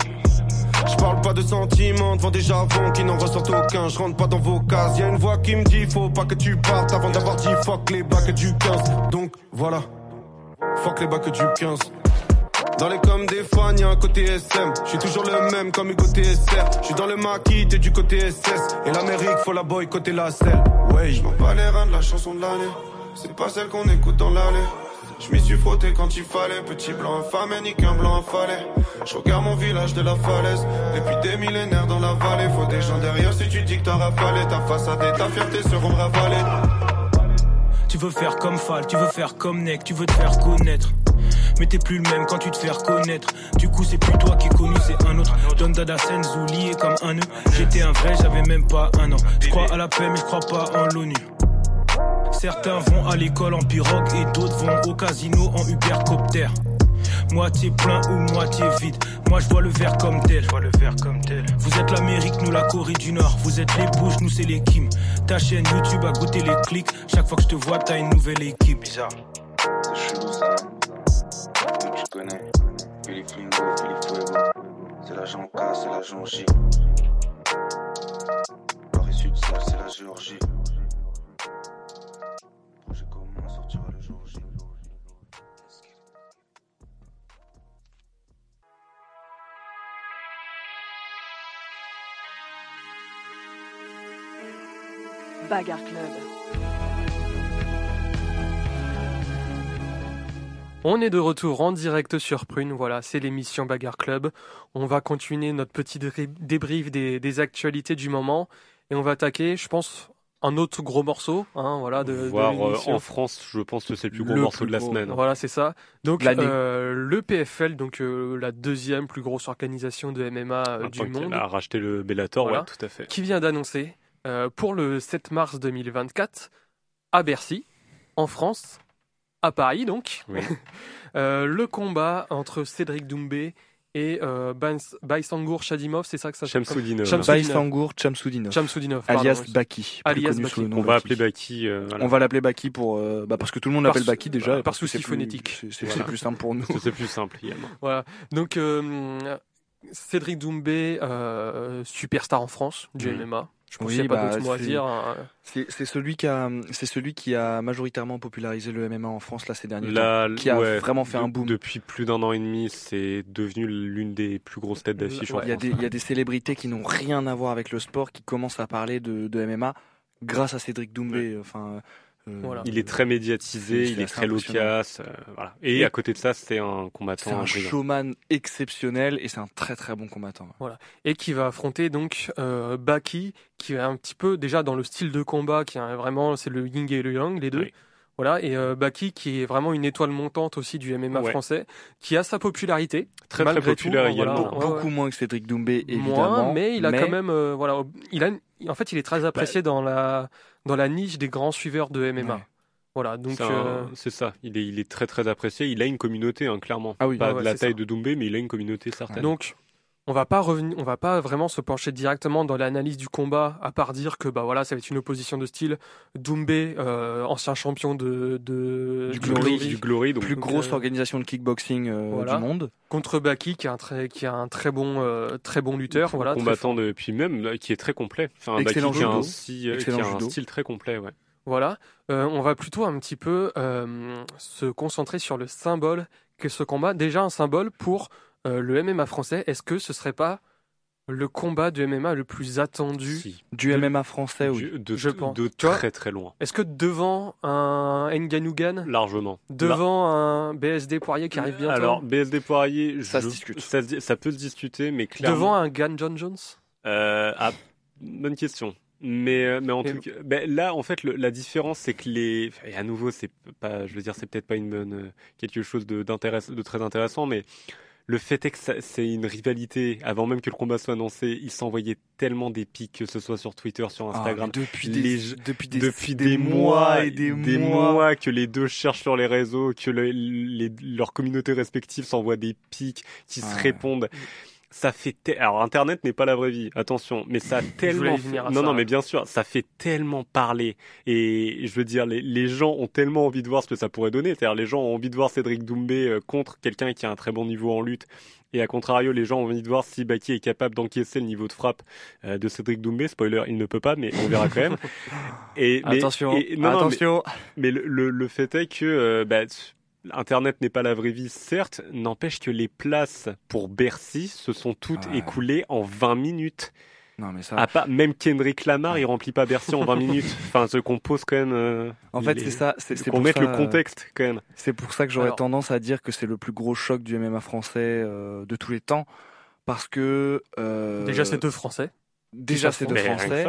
Je parle pas de sentiments devant des javons qui n'en ressortent aucun. Je rentre pas dans vos cases. Y a une voix qui me dit faut pas que tu partes avant d'avoir dit fuck les bacs du 15. Donc voilà, fuck les bacs du 15. Dans les comme des fans, y'a un côté SM. Je suis toujours le même comme du côté SR. Je suis dans le maquis, t'es du côté SS. Et l'Amérique, faut la boycotter la selle. Ouais, je m'en bats les reins de la chanson de l'année. C'est pas celle qu'on écoute dans l'allée. Je m'y suis frotté quand il fallait, petit blanc infâme, ni qu'un blanc affalé. Je regarde mon village de la falaise, depuis des millénaires dans la vallée. Faut des gens derrière si tu dis que t'as rafalé, ta façade et ta fierté seront ravalées. Tu veux faire comme Fall, tu veux faire comme Neck, tu veux te faire connaître. Mais t'es plus le même quand tu te fais reconnaître. Du coup, c'est plus toi qui est connu, c'est un autre. Don Dada Senzu lié comme un nœud. J'étais un vrai, j'avais même pas un an. Je crois à la paix, mais je crois pas en l'ONU. Certains vont à l'école en pirogue et d'autres vont au casino en Ubercopter. Moitié plein ou moitié vide. Moi je vois le verre comme tel. vois le comme tel. Vous êtes l'Amérique, nous la Corée du Nord. Vous êtes les bouches, nous c'est les Kim. Ta chaîne YouTube a goûté les clics. Chaque fois que je te vois, t'as une nouvelle équipe. Bizarre. C'est. Tu connais. Philippe Flingo, Philippe Fuego. C'est l'agent K, c'est l'agent J. Corée Sud, c'est la Géorgie. Sortira le jour J. Bagarre Club. On est de retour en direct sur Prune, voilà, c'est l'émission Bagarre Club. On va continuer notre petit dé- débrief des, des actualités du moment et on va attaquer, je pense, un autre gros morceau, hein, voilà, de, Voir euh, en France, je pense que c'est le plus gros Le morceau plus de la gros, semaine. Voilà, c'est ça. Donc euh, le PFL, donc euh, la deuxième plus grosse organisation de MMA euh, du monde, a racheté le Bellator, Voilà. ouais, tout à fait. qui vient d'annoncer pour le 7 mars 2024 à Bercy, en France, à Paris donc, Oui. le combat entre Cédric Doumbé et euh, Baysangour Shadimov, c'est ça que ça s'appelle Shamsuddinov. Shams- Baisangour Chamsoudinov. Chamsoudinov, alias. Baki. Alias Baki. On va appeler Baki. euh, voilà. On va l'appeler Baki pour euh, bah, parce que tout le monde Par l'appelle Baki déjà. par parce que souci phonétique. C'est Voilà. plus simple pour nous. C'est plus simple également. Voilà. Donc euh, Cédric Doumbé, euh, superstar en France du. MMA. Je pense Oui, qu'il n'y a pas bah, d'autre mot à c'est- dire. hein. C'est celui qui a c'est celui qui a majoritairement popularisé le MMA en France là ces derniers temps. Là, qui a ouais, vraiment fait de- un boom. Depuis plus d'un an et demi, c'est devenu l'une des plus grosses têtes d'affiche Ouais. Il y, a France. des, il y a des célébrités qui n'ont rien à voir avec le sport qui commencent à parler de, de MMA grâce à Cédric Doumbé. Enfin, euh, Voilà. Il est très médiatisé, C'est- il c'est est très loquace. euh, voilà. Et Et- à côté de ça, c'est un c'est combattant un brillant. showman exceptionnel et c'est un très très bon combattant. et qui va affronter donc euh, Baki, qui est un petit peu déjà dans le style de combat, qui est vraiment c'est le yin et le yang, les deux. Oui. Voilà, et euh, Baki qui est vraiment une étoile montante aussi du MMA Ouais. français, qui a sa popularité, Très très malgré tout, populaire voilà. également. Ouais, Beaucoup moins que Cédric Doumbé évidemment. moins, mais il a quand même, euh, voilà, il a, en fait, il est très apprécié dans la dans la niche des grands suiveurs de MMA. Ouais. Voilà, donc C'est euh, c'est ça, il est, il est très très apprécié. Il a une communauté, hein, clairement. Ah oui. Pas Ah ouais, de la taille ça. de Doumbé, mais il a une communauté certaine. Donc, on va pas revenir, on va pas vraiment se pencher directement dans l'analyse du combat, à part dire que bah voilà, ça va être une opposition de style. Doumbé, euh, ancien champion de, de Du Glory, du Glory, donc plus Donc, grosse euh, organisation de kickboxing euh, voilà. du monde. contre Baki, qui est un très, qui est un très bon, euh, très bon lutteur, voilà, combattant de, puis même là, qui est très complet. Enfin, un Excellent Baki qui a judo. un, si- qui Excellent a un judo. style très complet, ouais. Voilà, Euh, on va plutôt un petit peu euh, se concentrer sur le symbole que ce combat. Déjà un symbole pour euh, le MMA français. Est-ce que ce serait pas le combat de MMA le plus attendu Si. Du De- MMA français, oui. De, je pense. de très très loin, Est-ce que devant un Nganugan, largement. devant un BSD Poirier qui arrive bientôt, Alors BSD Poirier, Ça je- se discute. Ça, peut se discuter, mais clairement. devant un Gan John Jones Euh, ah, bonne question. Mais, euh, mais en Et- tout cas, ben, là, en fait, le- la différence, c'est que les, et à nouveau, c'est pas, je veux dire, c'est peut-être pas une bonne, quelque chose de très intéressant, mais le fait est que c'est une rivalité. Avant même que le combat soit annoncé, ils s'envoyaient tellement des pics, que ce soit sur Twitter, sur ah, Instagram. depuis, des, depuis, des, depuis des, mois et des, mois. que les deux cherchent sur les réseaux, que les, leurs communautés respectives s'envoient des pics, qui se répondent ça fait alors internet n'est pas la vraie vie attention mais ça a tellement non non mais bien sûr ça fait tellement parler et je veux dire les, les gens ont tellement envie de voir ce que ça pourrait donner c'est-à-dire les gens ont envie de voir Cédric Doumbé euh, contre quelqu'un qui a un très bon niveau en lutte et à contrario, les gens ont envie de voir si Baki est capable d'encaisser le niveau de frappe euh, de Cédric Doumbé. Spoiler, il ne peut pas, mais on verra quand même. Et, attention, attention. mais, le, le, fait est que euh, bah, Internet n'est pas la vraie vie, certes, n'empêche que les places pour Bercy se sont toutes écoulées en 20 minutes. Non, mais ça... pas, même Kendrick Lamar, il remplit pas Bercy en 20 minutes. Enfin, ce qu'on pose quand même. Euh, en fait, c'est ça. C'est qu'on mette le contexte quand même. C'est pour ça que j'aurais tendance à dire que c'est le plus gros choc du MMA français euh, de tous les temps, parce que euh, déjà c'est deux Français. Déjà c'est deux Français.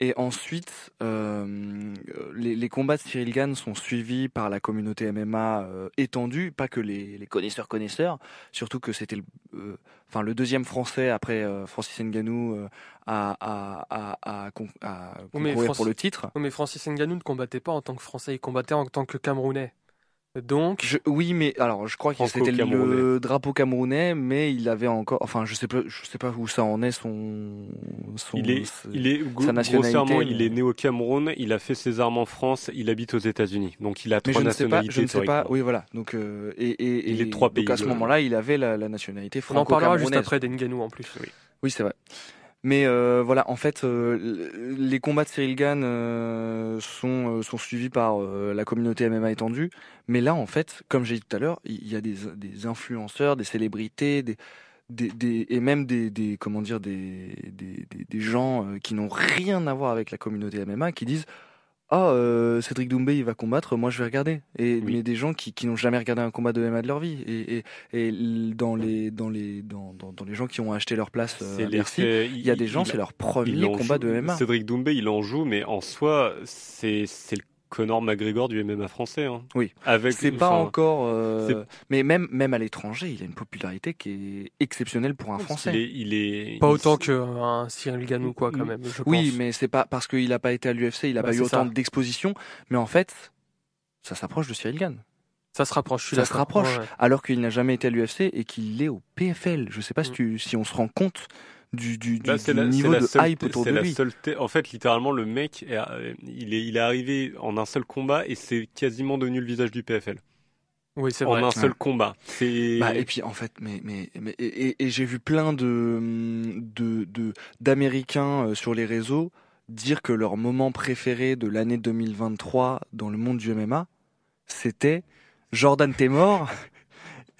Et ensuite, euh, les, les, combats de Cyril Gann sont suivis par la communauté MMA euh, étendue, pas que les, les, connaisseurs connaisseurs, surtout que c'était le, euh, enfin le deuxième français après Francis Ngannou à, à, à, à, concourir pour le titre. mais Francis Ngannou ne combattait pas en tant que français, il combattait en tant que camerounais. Donc, je, oui, mais alors je crois que c'était le drapeau camerounais, mais il avait encore, enfin, je sais pas, je sais pas où ça en est son, son il est, il est sa nationalité. il est né au Cameroun, il a fait ses armes en France, il habite aux États-Unis, donc il a trois nationalités. je ne sais pas, oui, voilà. Donc euh, et, et, il est trois pays. Donc à ce moment-là, il avait la, la nationalité franco-camerounaise. On en parlera juste après d'Enganou en plus. Oui, oui c'est vrai. Mais euh, voilà, en fait, euh, les combats de Cyril Gann euh, sont, suivis par la communauté MMA étendue. Mais là, en fait, comme j'ai dit tout à l'heure, il y a des, influenceurs, des célébrités, des, et même des, des comment dire des, des gens qui n'ont rien à voir avec la communauté MMA qui disent ah euh, Cédric Doumbé il va combattre, moi je vais regarder. Et mais des gens qui, qui n'ont jamais regardé un combat de MMA de leur vie. Et, et, et dans les dans les dans, dans, dans, les gens qui ont acheté leur place euh, il y a des gens c'est leur premier combat de MMA. Cédric Doumbé il en joue, mais en soi c'est c'est le Conor McGregor du MMA français. Hein. Oui. Avec. C'est pas encore. Euh, mais même même à l'étranger, il a une popularité qui est exceptionnelle pour un Français. Il est, pas autant qu'un Cyril Ganou quoi quand même. Je oui, pense. mais c'est pas parce qu'il a pas été à l'UFC, il a bah, pas eu autant d'exposition. Mais en fait, ça s'approche de Cyril Gann. Ça se rapproche. Ça se rapproche. Alors qu'il n'a jamais été à l'UFC et qu'il est au PFL. Je sais pas si, mm. tu, si on se rend compte du, du, du, niveau de hype autour de lui. Seule en fait, littéralement, le mec, est, euh, il, est, il est arrivé en un seul combat et c'est quasiment devenu le visage du PFL. Oui, c'est vrai. En un seul combat. Bah, et puis en fait, mais mais, mais et, et j'ai vu plein de de d'américains euh, sur les réseaux dire que leur moment préféré de l'année 2023 dans le monde du MMA, c'était Jordan Temor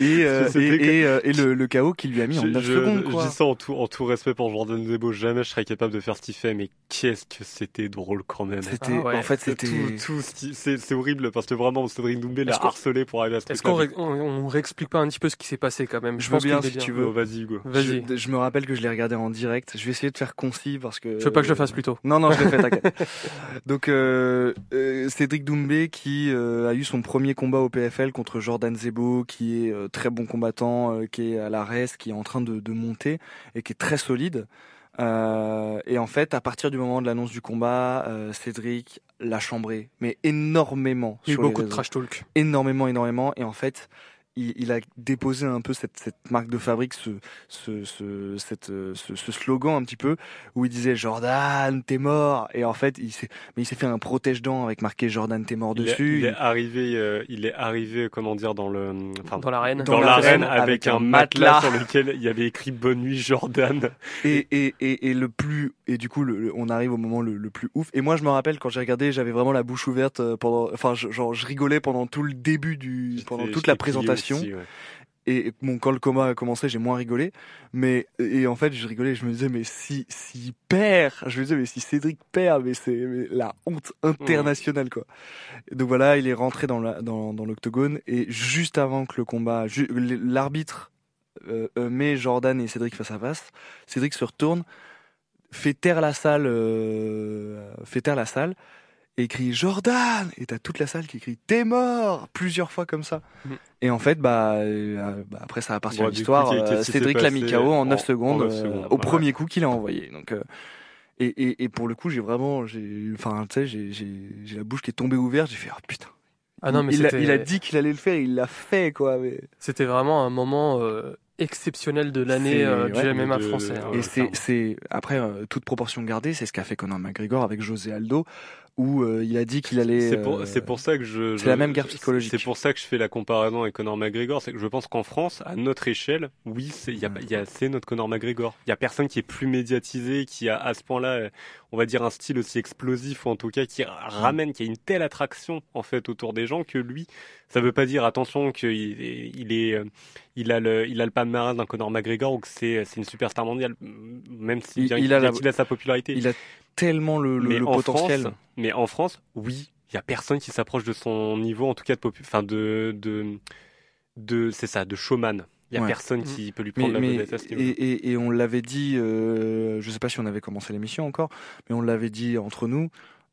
et, euh, et, euh, et, le, le chaos qu'il lui a mis en 9 secondes. Quoi. Je dis ça en tout, en tout respect pour Jordan Zebo, jamais je serais capable de faire ce qu'il fait, mais qu'est-ce que c'était drôle quand même. C'était, ah en fait, c'était tout, tout c'est horrible parce que vraiment Cédric Doumbé l'a harcelé pour arriver à ce Est-ce qu'on on, réexplique pas un petit peu ce qui s'est passé quand même? Je, veux bien si tu veux. Oh, vas-y Hugo. Vas-y. Je, je, me rappelle que je l'ai regardé en direct. Je vais essayer de faire concis parce que. Je veux pas que je le fasse plus tôt? Non non, je l'ai fait. T'inquiète. Donc euh, euh, Cédric Doumbé qui euh, a eu son premier combat au PFL contre Jordan Zebo, qui est très bon combattant euh, qui est à la res, qui est en train de, monter et qui est très solide. Euh, et en fait, à partir du moment de l'annonce du combat, euh, Cédric l'a chambré, mais énormément. Il y a eu beaucoup de trash talk. Énormément, énormément. Et en fait, il, a déposé un peu cette, cette marque de fabrique, ce, ce, ce, cette, ce, ce, slogan un petit peu où il disait Jordan, t'es mort. Et en fait, il s'est, mais il s'est fait un protège-dents avec marqué Jordan, t'es mort dessus. il est arrivé, euh, il est arrivé, comment dire, dans le, enfin, dans l'arène, dans, l'arène avec, un matelas, sur lequel il y avait écrit Bonne nuit Jordan. Et, et, et, et le plus, et du coup, le, on arrive au moment le, le, plus ouf. Et moi, je me rappelle quand j'ai regardé, j'avais vraiment la bouche ouverte euh, pendant, enfin, genre, je rigolais pendant tout le début du, pendant toute la présentation. Et bon, quand le coma a commencé, j'ai moins rigolé. Mais et en fait, je rigolais. Je me disais, mais si si perd, je me disais, mais si Cédric perd, mais c'est la honte internationale quoi. donc voilà, il est rentré dans la, dans, dans l'octogone et juste avant que le combat, l'arbitre euh, euh, met Jordan et Cédric face à face, Cédric se retourne, fait taire la salle, euh, fait taire la salle écrit Jordan et t'as toute la salle qui crie t'es mort plusieurs fois comme ça. Mhm. Et en fait, bah, euh, bah, après ça appartient Bon, à l'histoire. euh, Cédric l'a mis KO en en- 9 en secondes, 9 euh, secondes, au premier coup qu'il a envoyé. Donc euh, et, et, et pour le coup, j'ai vraiment, j'ai, enfin, tu sais, j'ai, j'ai, j'ai la bouche qui est tombée ouverte. J'ai fait oh putain. Ah non, mais il, a, c'était- il a dit qu'il allait le faire, il l'a fait quoi. Mais... C'était vraiment un moment euh, exceptionnel de l'année euh, du ouais, MMA de- français. hein. Et c'est, après euh, toute proportion gardée, c'est ce qu'a fait Conor McGregor avec José Aldo, où euh, il a dit qu'il allait. C'est pour, euh, c'est pour ça que je. c'est je- la même guerre psychologique. C'est pour ça que je fais la comparaison avec Conor McGregor. C'est que je pense qu'en France, à notre échelle, oui, c'est, il y a, il y a, c'est notre Conor McGregor. Il y a personne qui est plus médiatisé, qui a à ce point-là, euh, on va dire un style aussi explosif, ou en tout cas qui ramène, qui a une telle attraction en fait autour des gens que lui. Ça veut pas dire attention qu'il est, il est, euh, il a le, il a le palmarès d'un Conor McGregor ou que c'est, c'est une superstar mondiale, même si Il- a la- qu'il a sa popularité. Il a tellement le, le- mais le en potentiel. France, mais en France, oui, il y a personne qui s'approche de son niveau, en tout cas de popu- enfin de de de c'est ça, de showman. Il y a Ouais. personne Mm. qui peut lui Mais, prendre la mais- vedette à ce et, niveau. et, et on l'avait dit, euh, je sais pas si on avait commencé l'émission encore, mais on l'avait dit entre nous,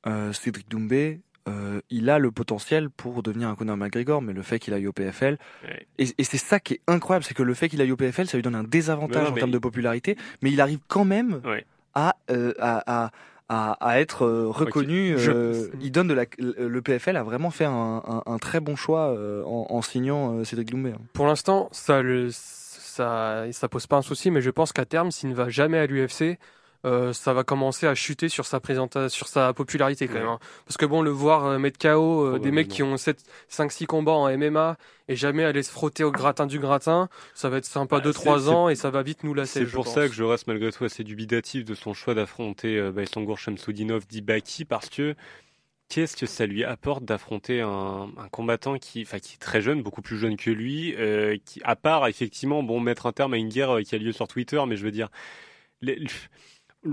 euh, Cédric Doumbé, euh, il a le potentiel pour devenir un Conor McGregor, mais le fait qu'il aille au PFL, Ouais. et, et c'est ça qui est incroyable, c'est que le fait qu'il aille au PFL, ça lui donne un désavantage Non, en termes de popularité, mais il arrive quand même Ouais. à, euh, à, à, à, à être euh, reconnu. Euh, il donne de la, le PFL a vraiment fait un, un, un très bon choix euh, en, en signant Cédric Doumbé. hein. Pour l'instant, ça, le, ça, ça pose pas un souci, mais je pense qu'à terme, s'il ne va jamais à l'UFC, euh, ça va commencer à chuter sur sa présentation, sur sa popularité quand Ouais. même. hein. Parce que bon, le voir euh, mettre KO euh, des mecs qui ont 5-6 combats en MMA et jamais aller se frotter au gratin du gratin, ça va être sympa Bah, 2-3 c'est- ans et ça va vite nous lasser. C'est pour pense. ça que je reste malgré tout assez dubitatif de son choix d'affronter euh, Baïsangour Shamsudinov d'Ibaki parce que qu'est-ce que ça lui apporte d'affronter un, un combattant qui, enfin, qui est très jeune, beaucoup plus jeune que lui, euh, qui, à part effectivement, bon, mettre un terme à une guerre qui a lieu sur Twitter, mais je veux dire, les-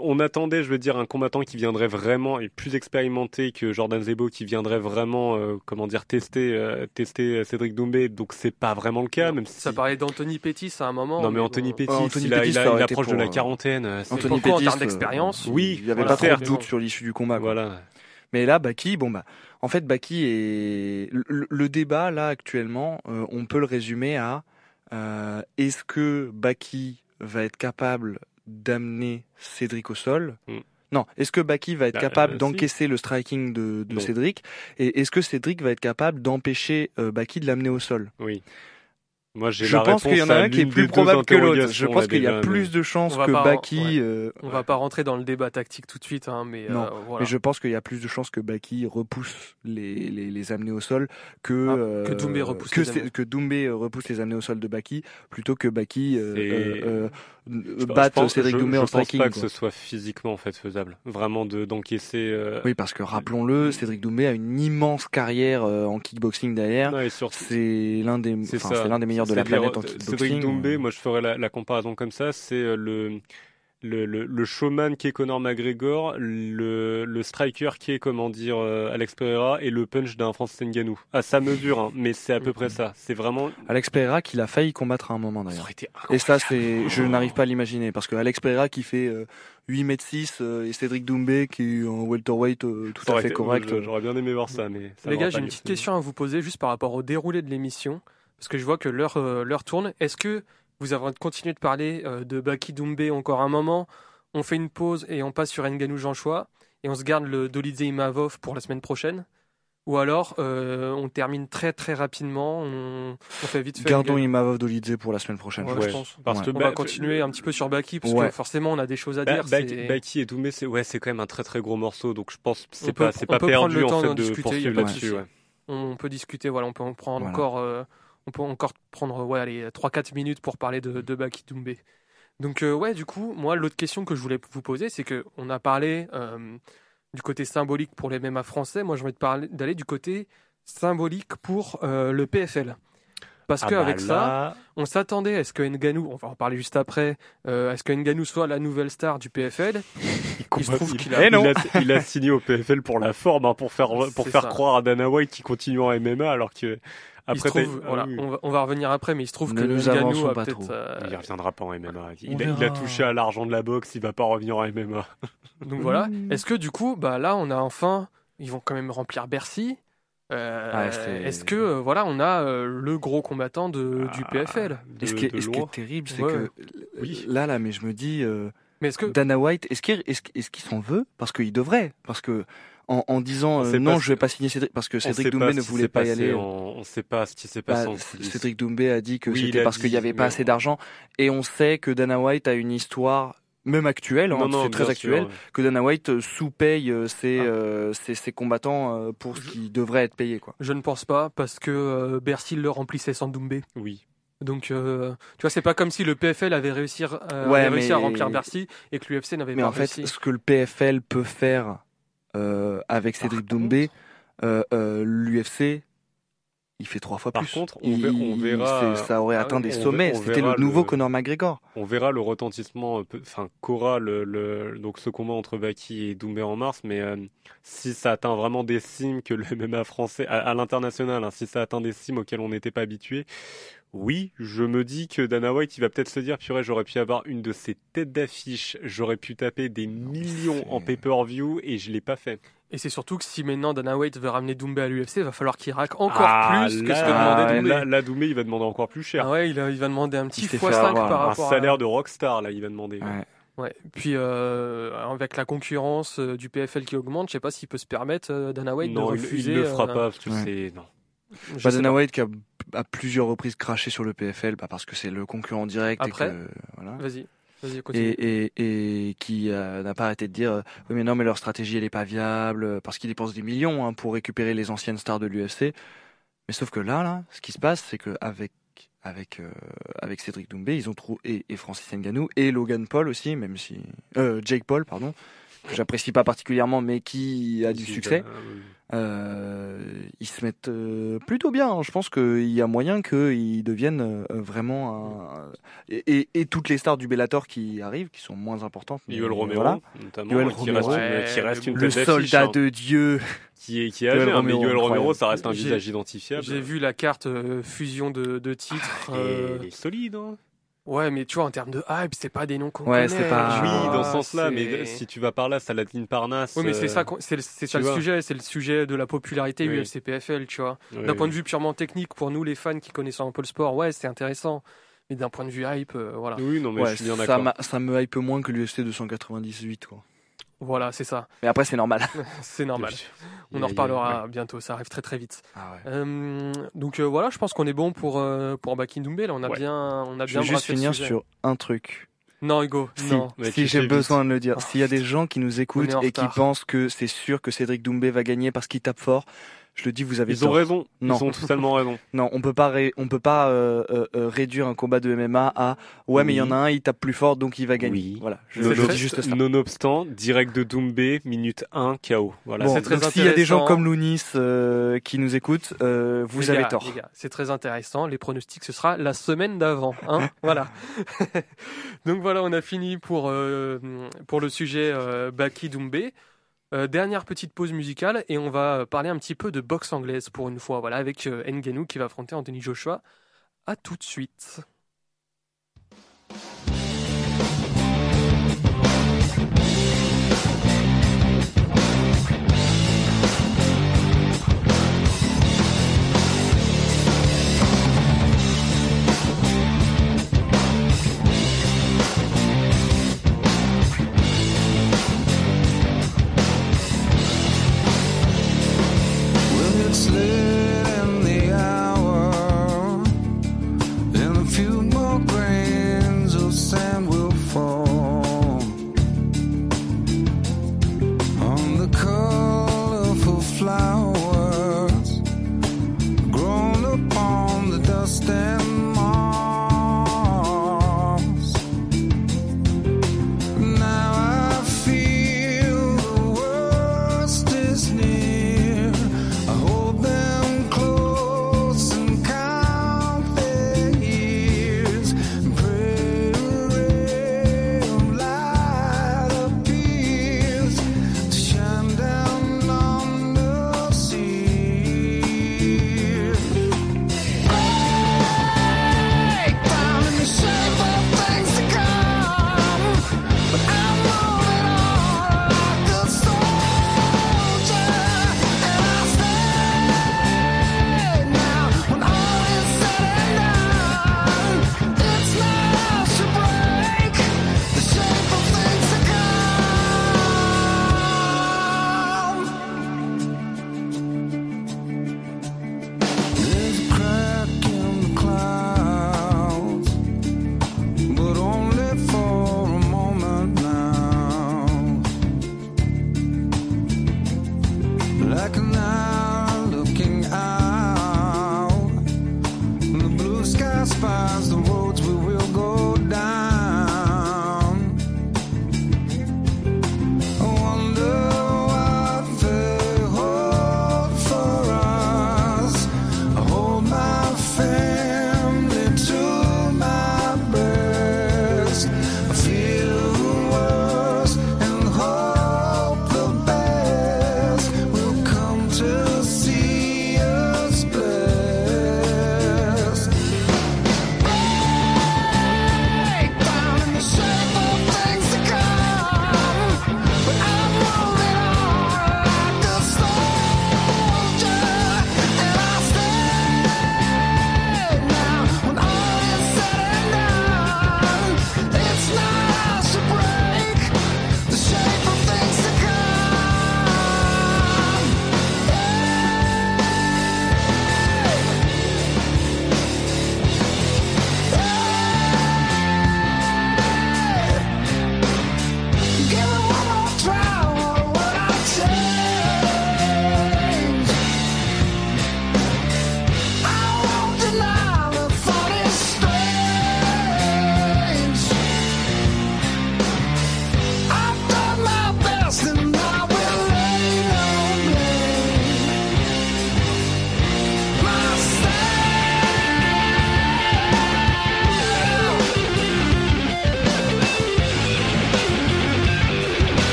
on attendait, je veux dire, un combattant qui viendrait vraiment et plus expérimenté que Jordan Zebo, qui viendrait vraiment, euh, comment dire, tester, euh, tester Cédric Doumbé. Donc c'est pas vraiment le cas, même si Ça parlait d'Anthony Pettis à un moment. non mais Anthony Pettis, Anthony il, Pettis, a- approche de la euh, quarantaine. euh, c'est- Anthony pourquoi en Pettis, termes euh, d'expérience Oui, il y avait voilà, pas trop de faire, doute sur l'issue du combat. quoi. Voilà. Mais là, Baki, bon bah, en fait, Baki est le, le débat là actuellement, euh, on peut le résumer à euh, est-ce que Baki va être capable d'amener Cédric au sol Mm. Non, est-ce que Baki va être Bah, capable euh, si. d'encaisser le striking de. Cédric? Et est-ce que Cédric va être capable d'empêcher euh, Baki de l'amener au sol? Oui. Moi, j'ai Je la pense qu'il y en a un qui est plus probable que l'autre. Je pense qu'il y a plus de chances que pas en- Baki. ouais. euh, On va pas rentrer dans le débat tactique tout de suite, hein, mais Non, euh, voilà. Mais je pense qu'il y a plus de chances que Baki repousse les, les, les amener au sol que Ah, que euh, Doumbé repousse que, les que Doumbé euh, repousse les amener au sol de Baki plutôt que Baki euh, euh, euh, Je- batte je pense- Cédric je- Doumbé je en pense striking. pas que ce soit physiquement en fait faisable. Vraiment de d'encaisser. euh, Oui, parce que rappelons-le, Cédric Doumbé a une immense carrière euh, en kickboxing derrière. non, et surtout- C'est l'un des, C'est enfin, ça. c'est l'un des meilleurs de la planète en euh, kickboxing. Cédric Doumbé, moi je ferais la, la comparaison comme ça, c'est euh, le, le, le, le showman qui est Conor McGregor, le, le striker qui est, comment dire, euh, Alex Pereira, et le punch d'un Francis Ngannou. À sa mesure, hein, mais c'est à peu près ça. C'est vraiment... Alex Pereira qu'il a failli combattre à un moment Ça d'ailleurs. aurait été Et ça, c'est, je n'arrive pas à l'imaginer parce que Alex Pereira qui fait euh, 8 mètres 6 euh, et Cédric Doumbé qui est en welterweight euh, tout Ça à fait été- correct. J'aurais bien aimé voir ça, mais... ça Les gars, j'ai une petite question à vous poser juste par rapport au déroulé de l'émission, parce que je vois que l'heure euh, l'heure tourne. Est-ce que vous avez continué de parler euh, de Baki Doumbé encore un moment? On fait une pause et on passe sur Nganou Jean-Choix et on se garde le Dolidze Imavov pour la semaine prochaine Ou alors euh, on termine très très rapidement, on, on fait vite fait. Gardons. Imavov Dolidze pour la semaine prochaine. Ouais, je je Ouais, pense. parce Ouais. que On bah, va continuer un petit peu sur Baki parce Ouais. que forcément on a des choses à Ba- dire. Baki, et Doumbé, c'est ouais, quand même un très très gros morceau, donc je pense que On c'est peut- pas pas peut prendre perdu le en temps fait d'en de discuter, poursuivre là-dessus. on peut discuter, voilà, on peut en prendre Voilà. encore, euh, on peut encore prendre, ouais, allez, 3-4 minutes pour parler de, de Baki Doumbé. Donc, euh, ouais, du coup, moi, l'autre question que je voulais vous poser, c'est que on a parlé euh, du côté symbolique pour les MMA français. Moi, j'ai envie de d'aller du côté symbolique pour euh, le PFL. Parce Ah qu'avec bah ça, on s'attendait à ce que Nganou, on va en parler juste après, à ce que Nganou soit la nouvelle star du PFL. Il se trouve qu'il a, Eh a, il a signé au PFL pour la forme, hein, pour faire pour faire ça. croire à Dana White qu'il continue en MMA alors que il se après trouve, t'as- ah voilà, oui, on, va, on va revenir après, mais il se trouve Ne que nous avançons a pas peut-être, trop. euh, il reviendra pas en MMA. Il, a, il a verra. touché à l'argent de la boxe, il va pas revenir en MMA. Donc voilà. Est-ce que du coup, bah là, on a enfin ils vont quand même remplir Bercy. Euh, c'est- Est-ce que euh, voilà, on a euh, le gros combattant de, du Ah, PFL de- ce qui est, ce qui est terrible, c'est Ouais. que Oui. là, là, mais je me dis, euh, Mais est-ce que Dana White, est-ce qu'il est-ce qu'il s'en veut? Parce qu'il devrait. Parce que en, en disant euh, non, je vais pas signer Cédric, parce que Cédric Doumbé ne voulait pas y aller. en- On sait pas ce qui s'est Bah, passé coulisses. Cédric Doumbé a dit que Oui, c'était parce qu'il n'y avait pas mais assez d'argent. Et on sait que Dana White a une histoire, même actuelle, hein, c'est très actuel, sûr. que Dana White euh, sous-paye euh, ses, Ah. euh, ses, ses combattants euh, pour ce qui devrait être payé. Quoi. je ne pense pas parce que euh, Bercy le remplissait sans Doumbé. Oui. Donc euh, tu vois, c'est pas comme si le PFL avait réussi, euh, Ouais, avait réussi mais- à remplir Bercy et que l'UFC n'avait Mais pas en fait, réussi. ce que le PFL peut faire euh, avec Cédric Par Doumbé, euh, euh, l'UFC, il fait trois fois Par plus. contre, on Il- ver- on verra- ça aurait Ah, atteint des sommets. C'était le nouveau le- Conor McGregor. On verra le retentissement, euh, enfin qu'aura le, le- donc ce combat entre Baki et Doumbé en mars, mais euh, si ça atteint vraiment des cimes que le MMA français à, à l'international, hein, si ça atteint des cimes auxquelles on n'était pas habitué, oui, je me dis que Dana White, il va peut-être se dire, purée, j'aurais pu avoir une de ces têtes d'affiche, j'aurais pu taper des millions en pay-per-view et je l'ai pas fait. Et c'est surtout que si maintenant Dana White veut ramener Doumbé à l'UFC, il va falloir qu'il raque encore Ah, plus que ce que demandait Doumbé. Là, là, Doumbé, il va demander encore plus cher. Ah ouais, il, a- il va demander un petit Il s'est fait x5 avoir. par un rapport salaire à... de rockstar, là, il va demander. Ouais. Ouais. Puis euh, avec la concurrence euh, du PFL qui augmente, je sais pas s'il peut se permettre euh, Dana White non, de refuser. il ne le fera euh, pas, parce que ouais. c'est non. Bah, Dana. White qui a à plusieurs reprises craché sur le PFL bah, parce que c'est le concurrent direct Après et que, voilà. Vas-y. Et, et, et qui euh, n'a pas arrêté de dire euh, oui mais non mais leur stratégie elle est pas viable euh, parce qu'ils dépensent des millions hein, pour récupérer les anciennes stars de l'UFC mais sauf que là là ce qui se passe c'est que avec avec euh, avec Cédric Doumbé ils ont trouvé et, et Francis Ngannou et Logan Paul aussi même si euh, Jake Paul pardon que j'apprécie pas particulièrement mais qui a du succès oui. euh, ils se mettent euh, plutôt bien. Je pense qu'il y a moyen qu'ils deviennent euh, vraiment un... Et, et, et toutes les stars du Bellator qui arrivent, qui sont moins importantes. mais Yoel Romero, voilà. notamment, Yoel qui reste Romero. une, qui reste Ouais, une Le soldat hein, de Dieu. qui est, qui est Yoel âgé, hein, mais Romero, Yoel Romero, ça reste un visage identifiable. J'ai vu la carte euh, fusion de, de titres. euh, Et il est solide, hein. Ouais, mais tu vois, en termes de hype, c'est pas des noms qu'on Ouais, connaît. c'est pas- oui, dans ce sens-là, mais si tu vas par là, Saladin Parnasse. Oui, mais c'est euh, ça, qu'on- c'est ça le sujet, c'est le sujet de la popularité Oui. UFC PFL, tu vois. D'un point de vue purement technique, pour nous les fans qui connaissent un peu le sport, ouais, c'est intéressant. Mais d'un point de vue hype, euh, voilà. Oui, non, mais Ouais, je suis bien ça, d'accord. m'a- ça me hype moins que l'UFC 298. Quoi. Voilà, c'est ça. Mais après, c'est normal. C'est normal. On en reparlera bientôt, ça arrive très très vite. Ah ouais. Euh, donc euh, voilà, je pense qu'on est bon pour, euh, pour Bakin Doumbé. Là, on a Ouais. bien, on a Je bien vais juste finir sur un truc. Non, Hugo, Si, non. Si j'ai besoin de le dire. Oh, S'il y a des gens qui nous écoutent en et qui pensent que c'est sûr que Cédric Doumbé va gagner parce qu'il tape fort, je le dis, vous avez Ils ont raison. Non. Ils ont totalement raison. Non, on peut pas, ré- on peut pas euh, euh, euh, réduire un combat de MMA à ouais, mais il y en a un, il tape plus fort, donc il va gagner. Oui. Voilà, je, très- dis juste ça. Nonobstant, direct de Doumbé, minute 1, KO. Voilà. Bon, c'est très donc s'il y a des gens comme Lounis euh, qui nous écoutent, euh, vous Les avez gars, tort. les gars, c'est très intéressant. Les pronostics, ce sera la semaine d'avant. Hein voilà. Donc voilà, on a fini pour, euh, pour le sujet euh, Baki Doumbé. Euh, dernière petite pause musicale et on va parler un petit peu de boxe anglaise pour une fois. Voilà, avec euh, Ngannou qui va affronter Anthony Joshua. À tout de suite.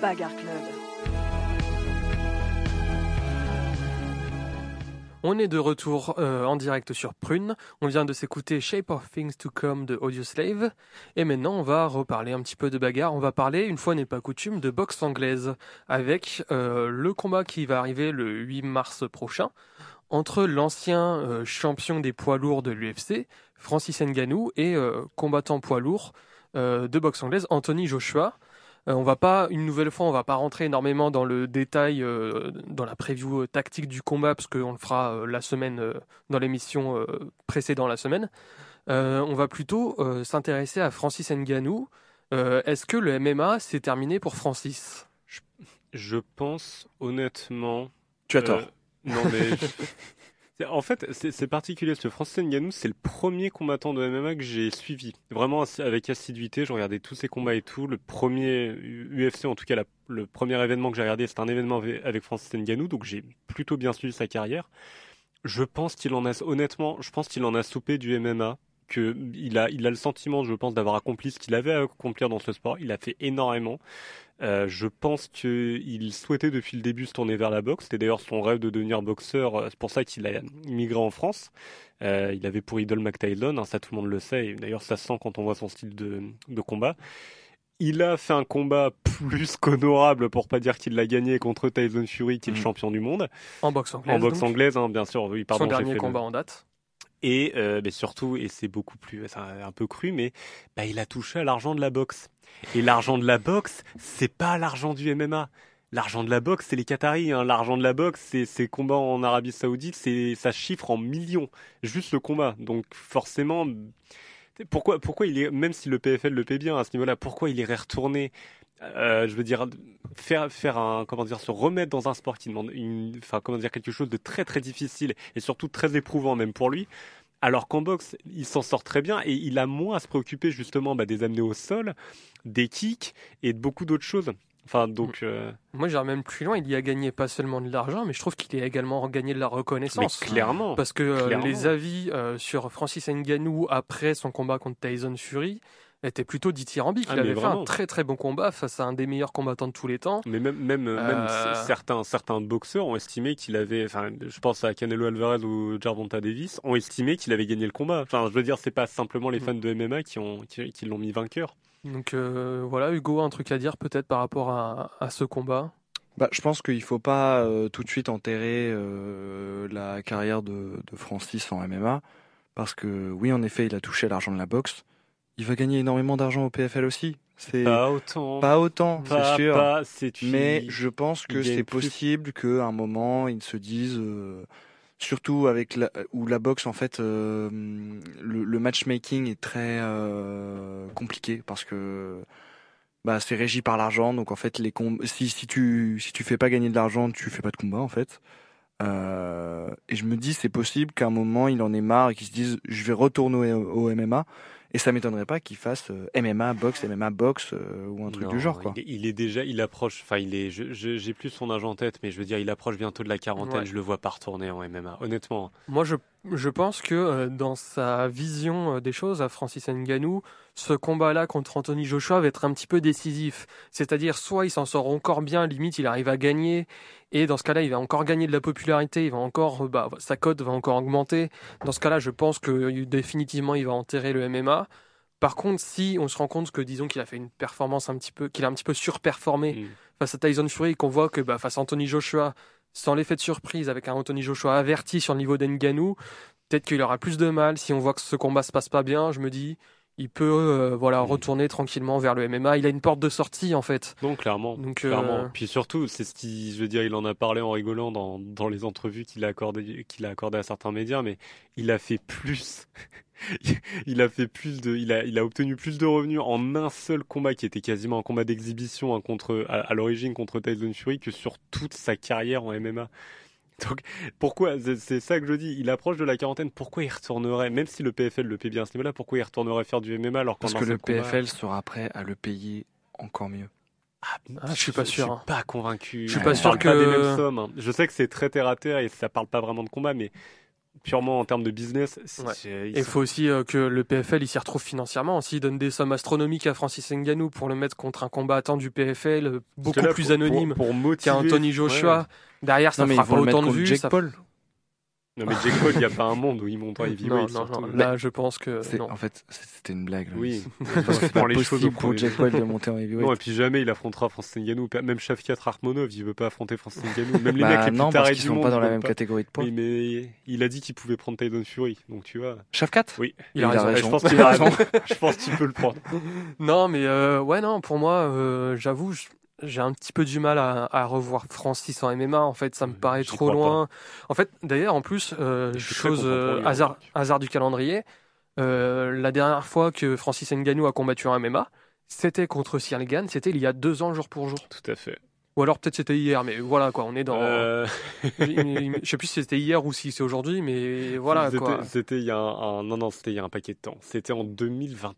Bagarre Club. On est de retour euh, en direct sur Prune. On vient de s'écouter Shape of Things to Come de Audioslave. Et maintenant, on va reparler un petit peu de bagarre. On va parler, une fois n'est pas coutume, de boxe anglaise. Avec euh, le combat qui va arriver le 8 mars prochain entre l'ancien euh, champion des poids lourds de l'UFC, Francis Ngannou, et combattant poids lourd de boxe anglaise, Anthony Joshua. Euh, on va pas, une nouvelle fois, on va pas rentrer énormément dans le détail, euh, dans la preview euh, tactique du combat, parce qu'on le fera euh, la semaine, euh, dans l'émission euh, précédente la semaine. Euh, on va plutôt euh, s'intéresser à Francis Ngannou. Euh, Est-ce que le MMA s'est terminé pour Francis? Je pense honnêtement. Tu as tort. non mais. c'est- En fait, c'est c'est particulier. Ce Francis Ngannou, c'est le premier combattant de MMA que j'ai suivi. Vraiment avec assiduité. Je regardais tous ses combats et tout. Le premier UFC, en tout cas le premier événement que j'ai regardé, c'était un événement avec Francis Ngannou. Donc j'ai plutôt bien suivi sa carrière. Je pense qu'il en a, honnêtement, je pense qu'il en a soupé du MMA. Que il a, il a le sentiment, je pense, d'avoir accompli ce qu'il avait à accomplir dans ce sport. Il a fait énormément. Euh, je pense qu'il souhaitait depuis le début se tourner vers la boxe. C'était d'ailleurs son rêve de devenir boxeur. C'est pour ça qu'il a immigré en France. Euh, il avait pour idole McTaylon, hein, ça tout le monde le sait. Et d'ailleurs, ça se sent quand on voit son style de, de combat. Il a fait un combat plus qu'honorable, pour pas dire qu'il l'a gagné contre Tyson Fury, qui est le champion du monde. En boxe anglaise. En boxe donc. anglaise, hein, bien sûr. Oui, pardon, Son dernier le- combat en date. et euh, mais surtout, et c'est beaucoup plus, c'est un, un peu cru, mais bah, il a touché à l'argent de la boxe. Et l'argent de la boxe, c'est pas l'argent du MMA. L'argent de la boxe, c'est les Qataris. Hein. L'argent de la boxe, c'est ces combats en Arabie Saoudite, c'est ça chiffre en millions, juste le combat. Donc forcément, pourquoi, pourquoi il est, même si le PFL le paie bien à ce niveau-là, pourquoi il irait retourner euh, je veux dire faire faire un comment dire se remettre dans un sport qui demande enfin comment dire quelque chose de très très difficile et surtout très éprouvant même pour lui Alors qu'en boxe, il s'en sort très bien et il a moins à se préoccuper justement bah, des amener au sol, des kicks et de beaucoup d'autres choses. Enfin, donc. Euh... Moi, j'irais même plus loin. Il y a gagné pas seulement de l'argent, mais je trouve qu'il a également gagné de la reconnaissance. Mais clairement. Parce que euh, clairement. les avis euh, sur Francis Ngannou après son combat contre Tyson Fury étaient plutôt dithyrambiques. Ah, il avait mais fait un vraiment. très très bon combat face à un des meilleurs combattants de tous les temps. Mais même, même, Euh, même c- certains, certains boxeurs ont estimé qu'il avait, enfin, je pense à Canelo Alvarez ou Gervonta Davis, ont estimé qu'il avait gagné le combat. Enfin, je veux dire, c'est pas simplement les Mm. fans de MMA qui ont, qui, qui l'ont mis vainqueur. Donc euh, voilà, Hugo, un truc à dire peut-être par rapport à, à ce combat? Bah, je pense qu'il faut pas euh, tout de suite enterrer euh, la carrière de, de Francis en MMA, parce que oui, en effet, il a touché l'argent de la boxe. Il va gagner énormément d'argent au PFL aussi. C'est Pas autant. pas autant, c'est sûr. pas- Mais je pense que c'est possible qu'à un moment, ils se disent, euh, surtout avec la, où la boxe, en fait, euh, le, le matchmaking est très euh, compliqué parce que bah, c'est régi par l'argent. Donc en fait, les si, si tu si tu fais pas gagner de l'argent, tu fais pas de combat en fait. Euh, et je me dis, c'est possible qu'à un moment, il en ait marre et qu'il se dise, je vais retourner au, au MMA. Et ça m'étonnerait pas qu'il fasse euh, MMA boxe, MMA boxe euh, ou un truc Non, du genre quoi. Il, est- il est déjà, il approche, enfin, il est, je- je- j'ai plus son âge en tête, mais je veux dire, il approche bientôt de la quarantaine. Ouais. Je le vois pas retourner en MMA, honnêtement. Moi, je, je pense que euh, dans sa vision euh, des choses, à Francis Ngannou, ce combat-là contre Anthony Joshua va être un petit peu décisif. C'est-à-dire, soit il s'en sort encore bien, limite il arrive à gagner, et dans ce cas-là, il va encore gagner de la popularité, il va encore, euh, bah, sa cote va encore augmenter. Dans ce cas-là, je pense que définitivement, il va enterrer le MMA. Par contre, si on se rend compte que, disons, qu'il a fait une performance un petit peu, qu'il a un petit peu surperformé Mm. face à Tyson Fury, et qu'on voit que bah, face à Anthony Joshua, sans l'effet de surprise, avec un Anthony Joshua averti sur le niveau d'Ngannou, peut-être qu'il aura plus de mal. Si on voit que ce combat se passe pas bien, je me dis, il peut euh, voilà Mm. retourner tranquillement vers le MMA. Il a une porte de sortie en fait. Non, clairement. Donc, clairement. euh, Puis surtout, c'est ce qui, je veux dire, il en a parlé en rigolant dans, dans les entrevues qu'il a accordé, qu'il a accordé à certains médias, mais il a fait plus. il a fait plus de, il a, il a obtenu plus de revenus en un seul combat qui était quasiment un combat d'exhibition hein, contre, à, à l'origine contre Tyson Fury que sur toute sa carrière en MMA. Donc, pourquoi, c'est- ça que je dis, il approche de la quarantaine, pourquoi il retournerait, même si le PFL le paie bien à ce niveau-là, pourquoi il retournerait faire du MMA alors Parce que le combat- PFL sera prêt à le payer encore mieux. Ah, je suis pas sûr, Je hein. suis pas convaincu. Je suis On pas sûr pas des que- mêmes sommes. hein. Je sais que c'est très terre à terre et ça parle pas vraiment de combat, mais purement en termes de business, Ouais. il faut aussi euh, que le PFL il s'y retrouve financièrement. S'il donne des sommes astronomiques à Francis Ngannou pour le mettre contre un combattant du PFL euh, beaucoup là, plus pour- anonyme pour, pour motiver. qu'un Anthony Joshua, Ouais. derrière ça non mais fera pas autant de contre vues. Jake ça- Paul. Non mais Jake Paul, il y a pas un monde où il monte en heavyweight. non, surtout. non, là je pense que C'est- non. En fait, c'était une blague. là. Oui. C'est pas les choses au possible pour Jack Paul de monter en heavyweight. Non, et puis jamais il affrontera Francis Ngannou. Même Shafiat Rakhmonov, il veut pas affronter Francis Ngannou. Même les Bah mecs les plus non, parce tarés qu'ils du sont monde. pas dans la même pas. catégorie de poids. Oui, mais il a dit qu'il pouvait prendre Tyson Fury. Donc tu vois. Shafkat Oui. Il a raison. Je pense Il qu'il a raison. Je pense qu'il peut le prendre. Non, mais euh, ouais, non, pour moi, euh, j'avoue, j'ai un petit peu du mal à, à revoir Francis en MMA. En fait, ça me Euh, paraît trop loin. En fait, d'ailleurs, en plus, euh, chose euh, hein, hasard, du calendrier, euh, la dernière fois que Francis Ngannou a combattu en MMA, c'était contre Cyril Gann, c'était il y a deux ans jour pour jour. Tout à fait. Ou alors peut-être c'était hier, mais voilà quoi, on est dans. Euh, Je sais plus si c'était hier ou si c'est aujourd'hui, mais voilà C'était- quoi. C'était il y a un, un- non non c'était il y a un paquet de temps. C'était en 2021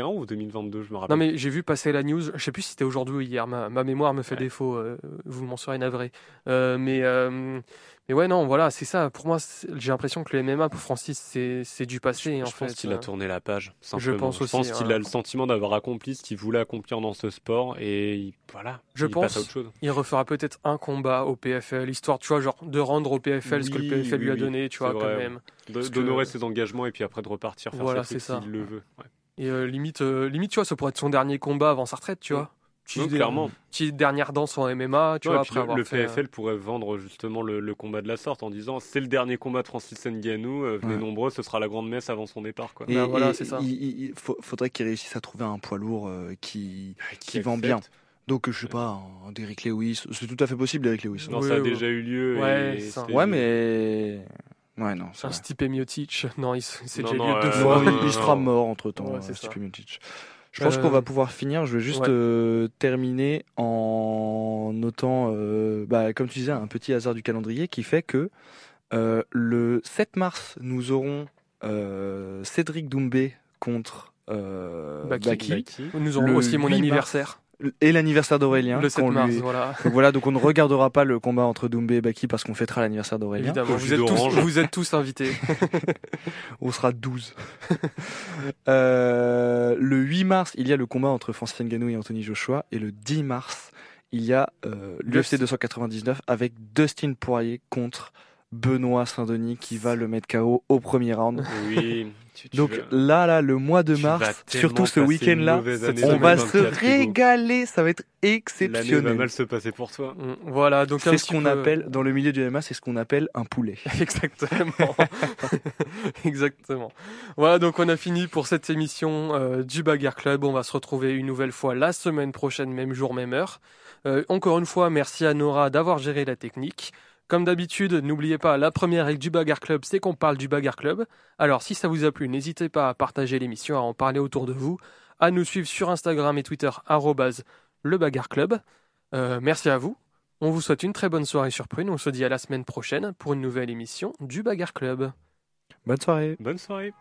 ou 2022 je me rappelle. Non mais j'ai vu passer la news, je sais plus si c'était aujourd'hui ou hier, ma, ma mémoire me fait Ouais. défaut, euh, vous m'en serez navré. Euh, mais, euh, mais ouais non, voilà, c'est ça, pour moi j'ai l'impression que le MMA pour Francis c'est du passé je en pense fait. qu'il a tourné la page. Simplement. pense Je pense aussi, qu'il hein. a le sentiment d'avoir accompli ce qu'il voulait accomplir dans ce sport et il- voilà. Je il pense. passe à autre chose. Il refera peut-être un combat au PFL, histoire tu vois genre de rendre au PFL ce que le PFL oui, lui a oui, donné, tu vois quand même. Que- D'honorer ses engagements et puis après de repartir faire Voilà, ça. s'il le veut. Ouais. Et euh, limite, euh, limite tu vois, ça pourrait être son dernier combat avant sa retraite, tu Mm. vois. Non, Petite- clairement. Petite dernière danse en MMA, tu Non, vois, après le, avoir le fait, euh, PFL pourrait vendre justement le, le combat de la sorte en disant c'est le dernier combat de Francis Ngannou, euh, venez Ouais. nombreux, ce sera la grande messe avant son départ quoi. Et, Bah voilà, c'est ça. Il, il- il faut- faudrait qu'il réussisse à trouver un poids lourd euh, qui, qui vend bien. Donc je sais pas, un Derrick Lewis, c'est tout à fait possible Derrick Lewis. Non, Oui, ça a oui. déjà eu lieu. Ouais, et c'est ça. c'était- Ouais mais ouais non, c'est un. Stipe Miocic. Non, il s- c'est Non, déjà eu deux euh, fois. Il, sera mort entre temps, Ouais, c'est ça. Je pense Euh, qu'on va pouvoir finir. Je vais juste ouais. euh, terminer en notant, euh, bah, comme tu disais, un petit hasard du calendrier qui fait que euh, le 7 mars, nous aurons euh, Cédric Doumbé contre euh, Baki. Baki. Nous aurons Le aussi mon 8 anniversaire. Et l'anniversaire d'Aurélien. Le 7 qu'on mars, lui- voilà. Donc voilà, donc on ne regardera pas le combat entre Doumbé et Baki parce qu'on fêtera l'anniversaire d'Aurélien. Évidemment, vous êtes, tous, vous êtes tous invités. On sera 12. Euh, le 8 mars, il y a le combat entre Francis Ngannou et Anthony Joshua. Et le 10 mars, il y a euh, l'UFC 299 avec Dustin Poirier contre Benoît Saint-Denis qui va le mettre KO au premier round. Oui. tu- tu Donc là, là, le mois de mars, surtout ce week-end-là, on va 2024, se régaler. Ça va être L'année va exceptionnel. mal se passer pour toi. Mm, Voilà, donc un C'est ce qu'on peu- appelle, dans le milieu du MMA, c'est ce qu'on appelle un poulet. Exactement. Exactement. Voilà, donc on a fini pour cette émission euh, du Bagarre Club. On va se retrouver une nouvelle fois la semaine prochaine, même jour, même heure. Euh, encore une fois, merci à Nora d'avoir géré la technique. Comme d'habitude, n'oubliez pas, la première règle du Bagarre Club, c'est qu'on parle du Bagarre Club. Alors, si ça vous a plu, n'hésitez pas à partager l'émission, à en parler autour de vous, à nous suivre sur Instagram et Twitter, arrobase le Bagarre Club. Euh, merci à vous. On vous souhaite une très bonne soirée sur Prune. On se dit à la semaine prochaine pour une nouvelle émission du Bagarre Club. Bonne soirée. Bonne soirée.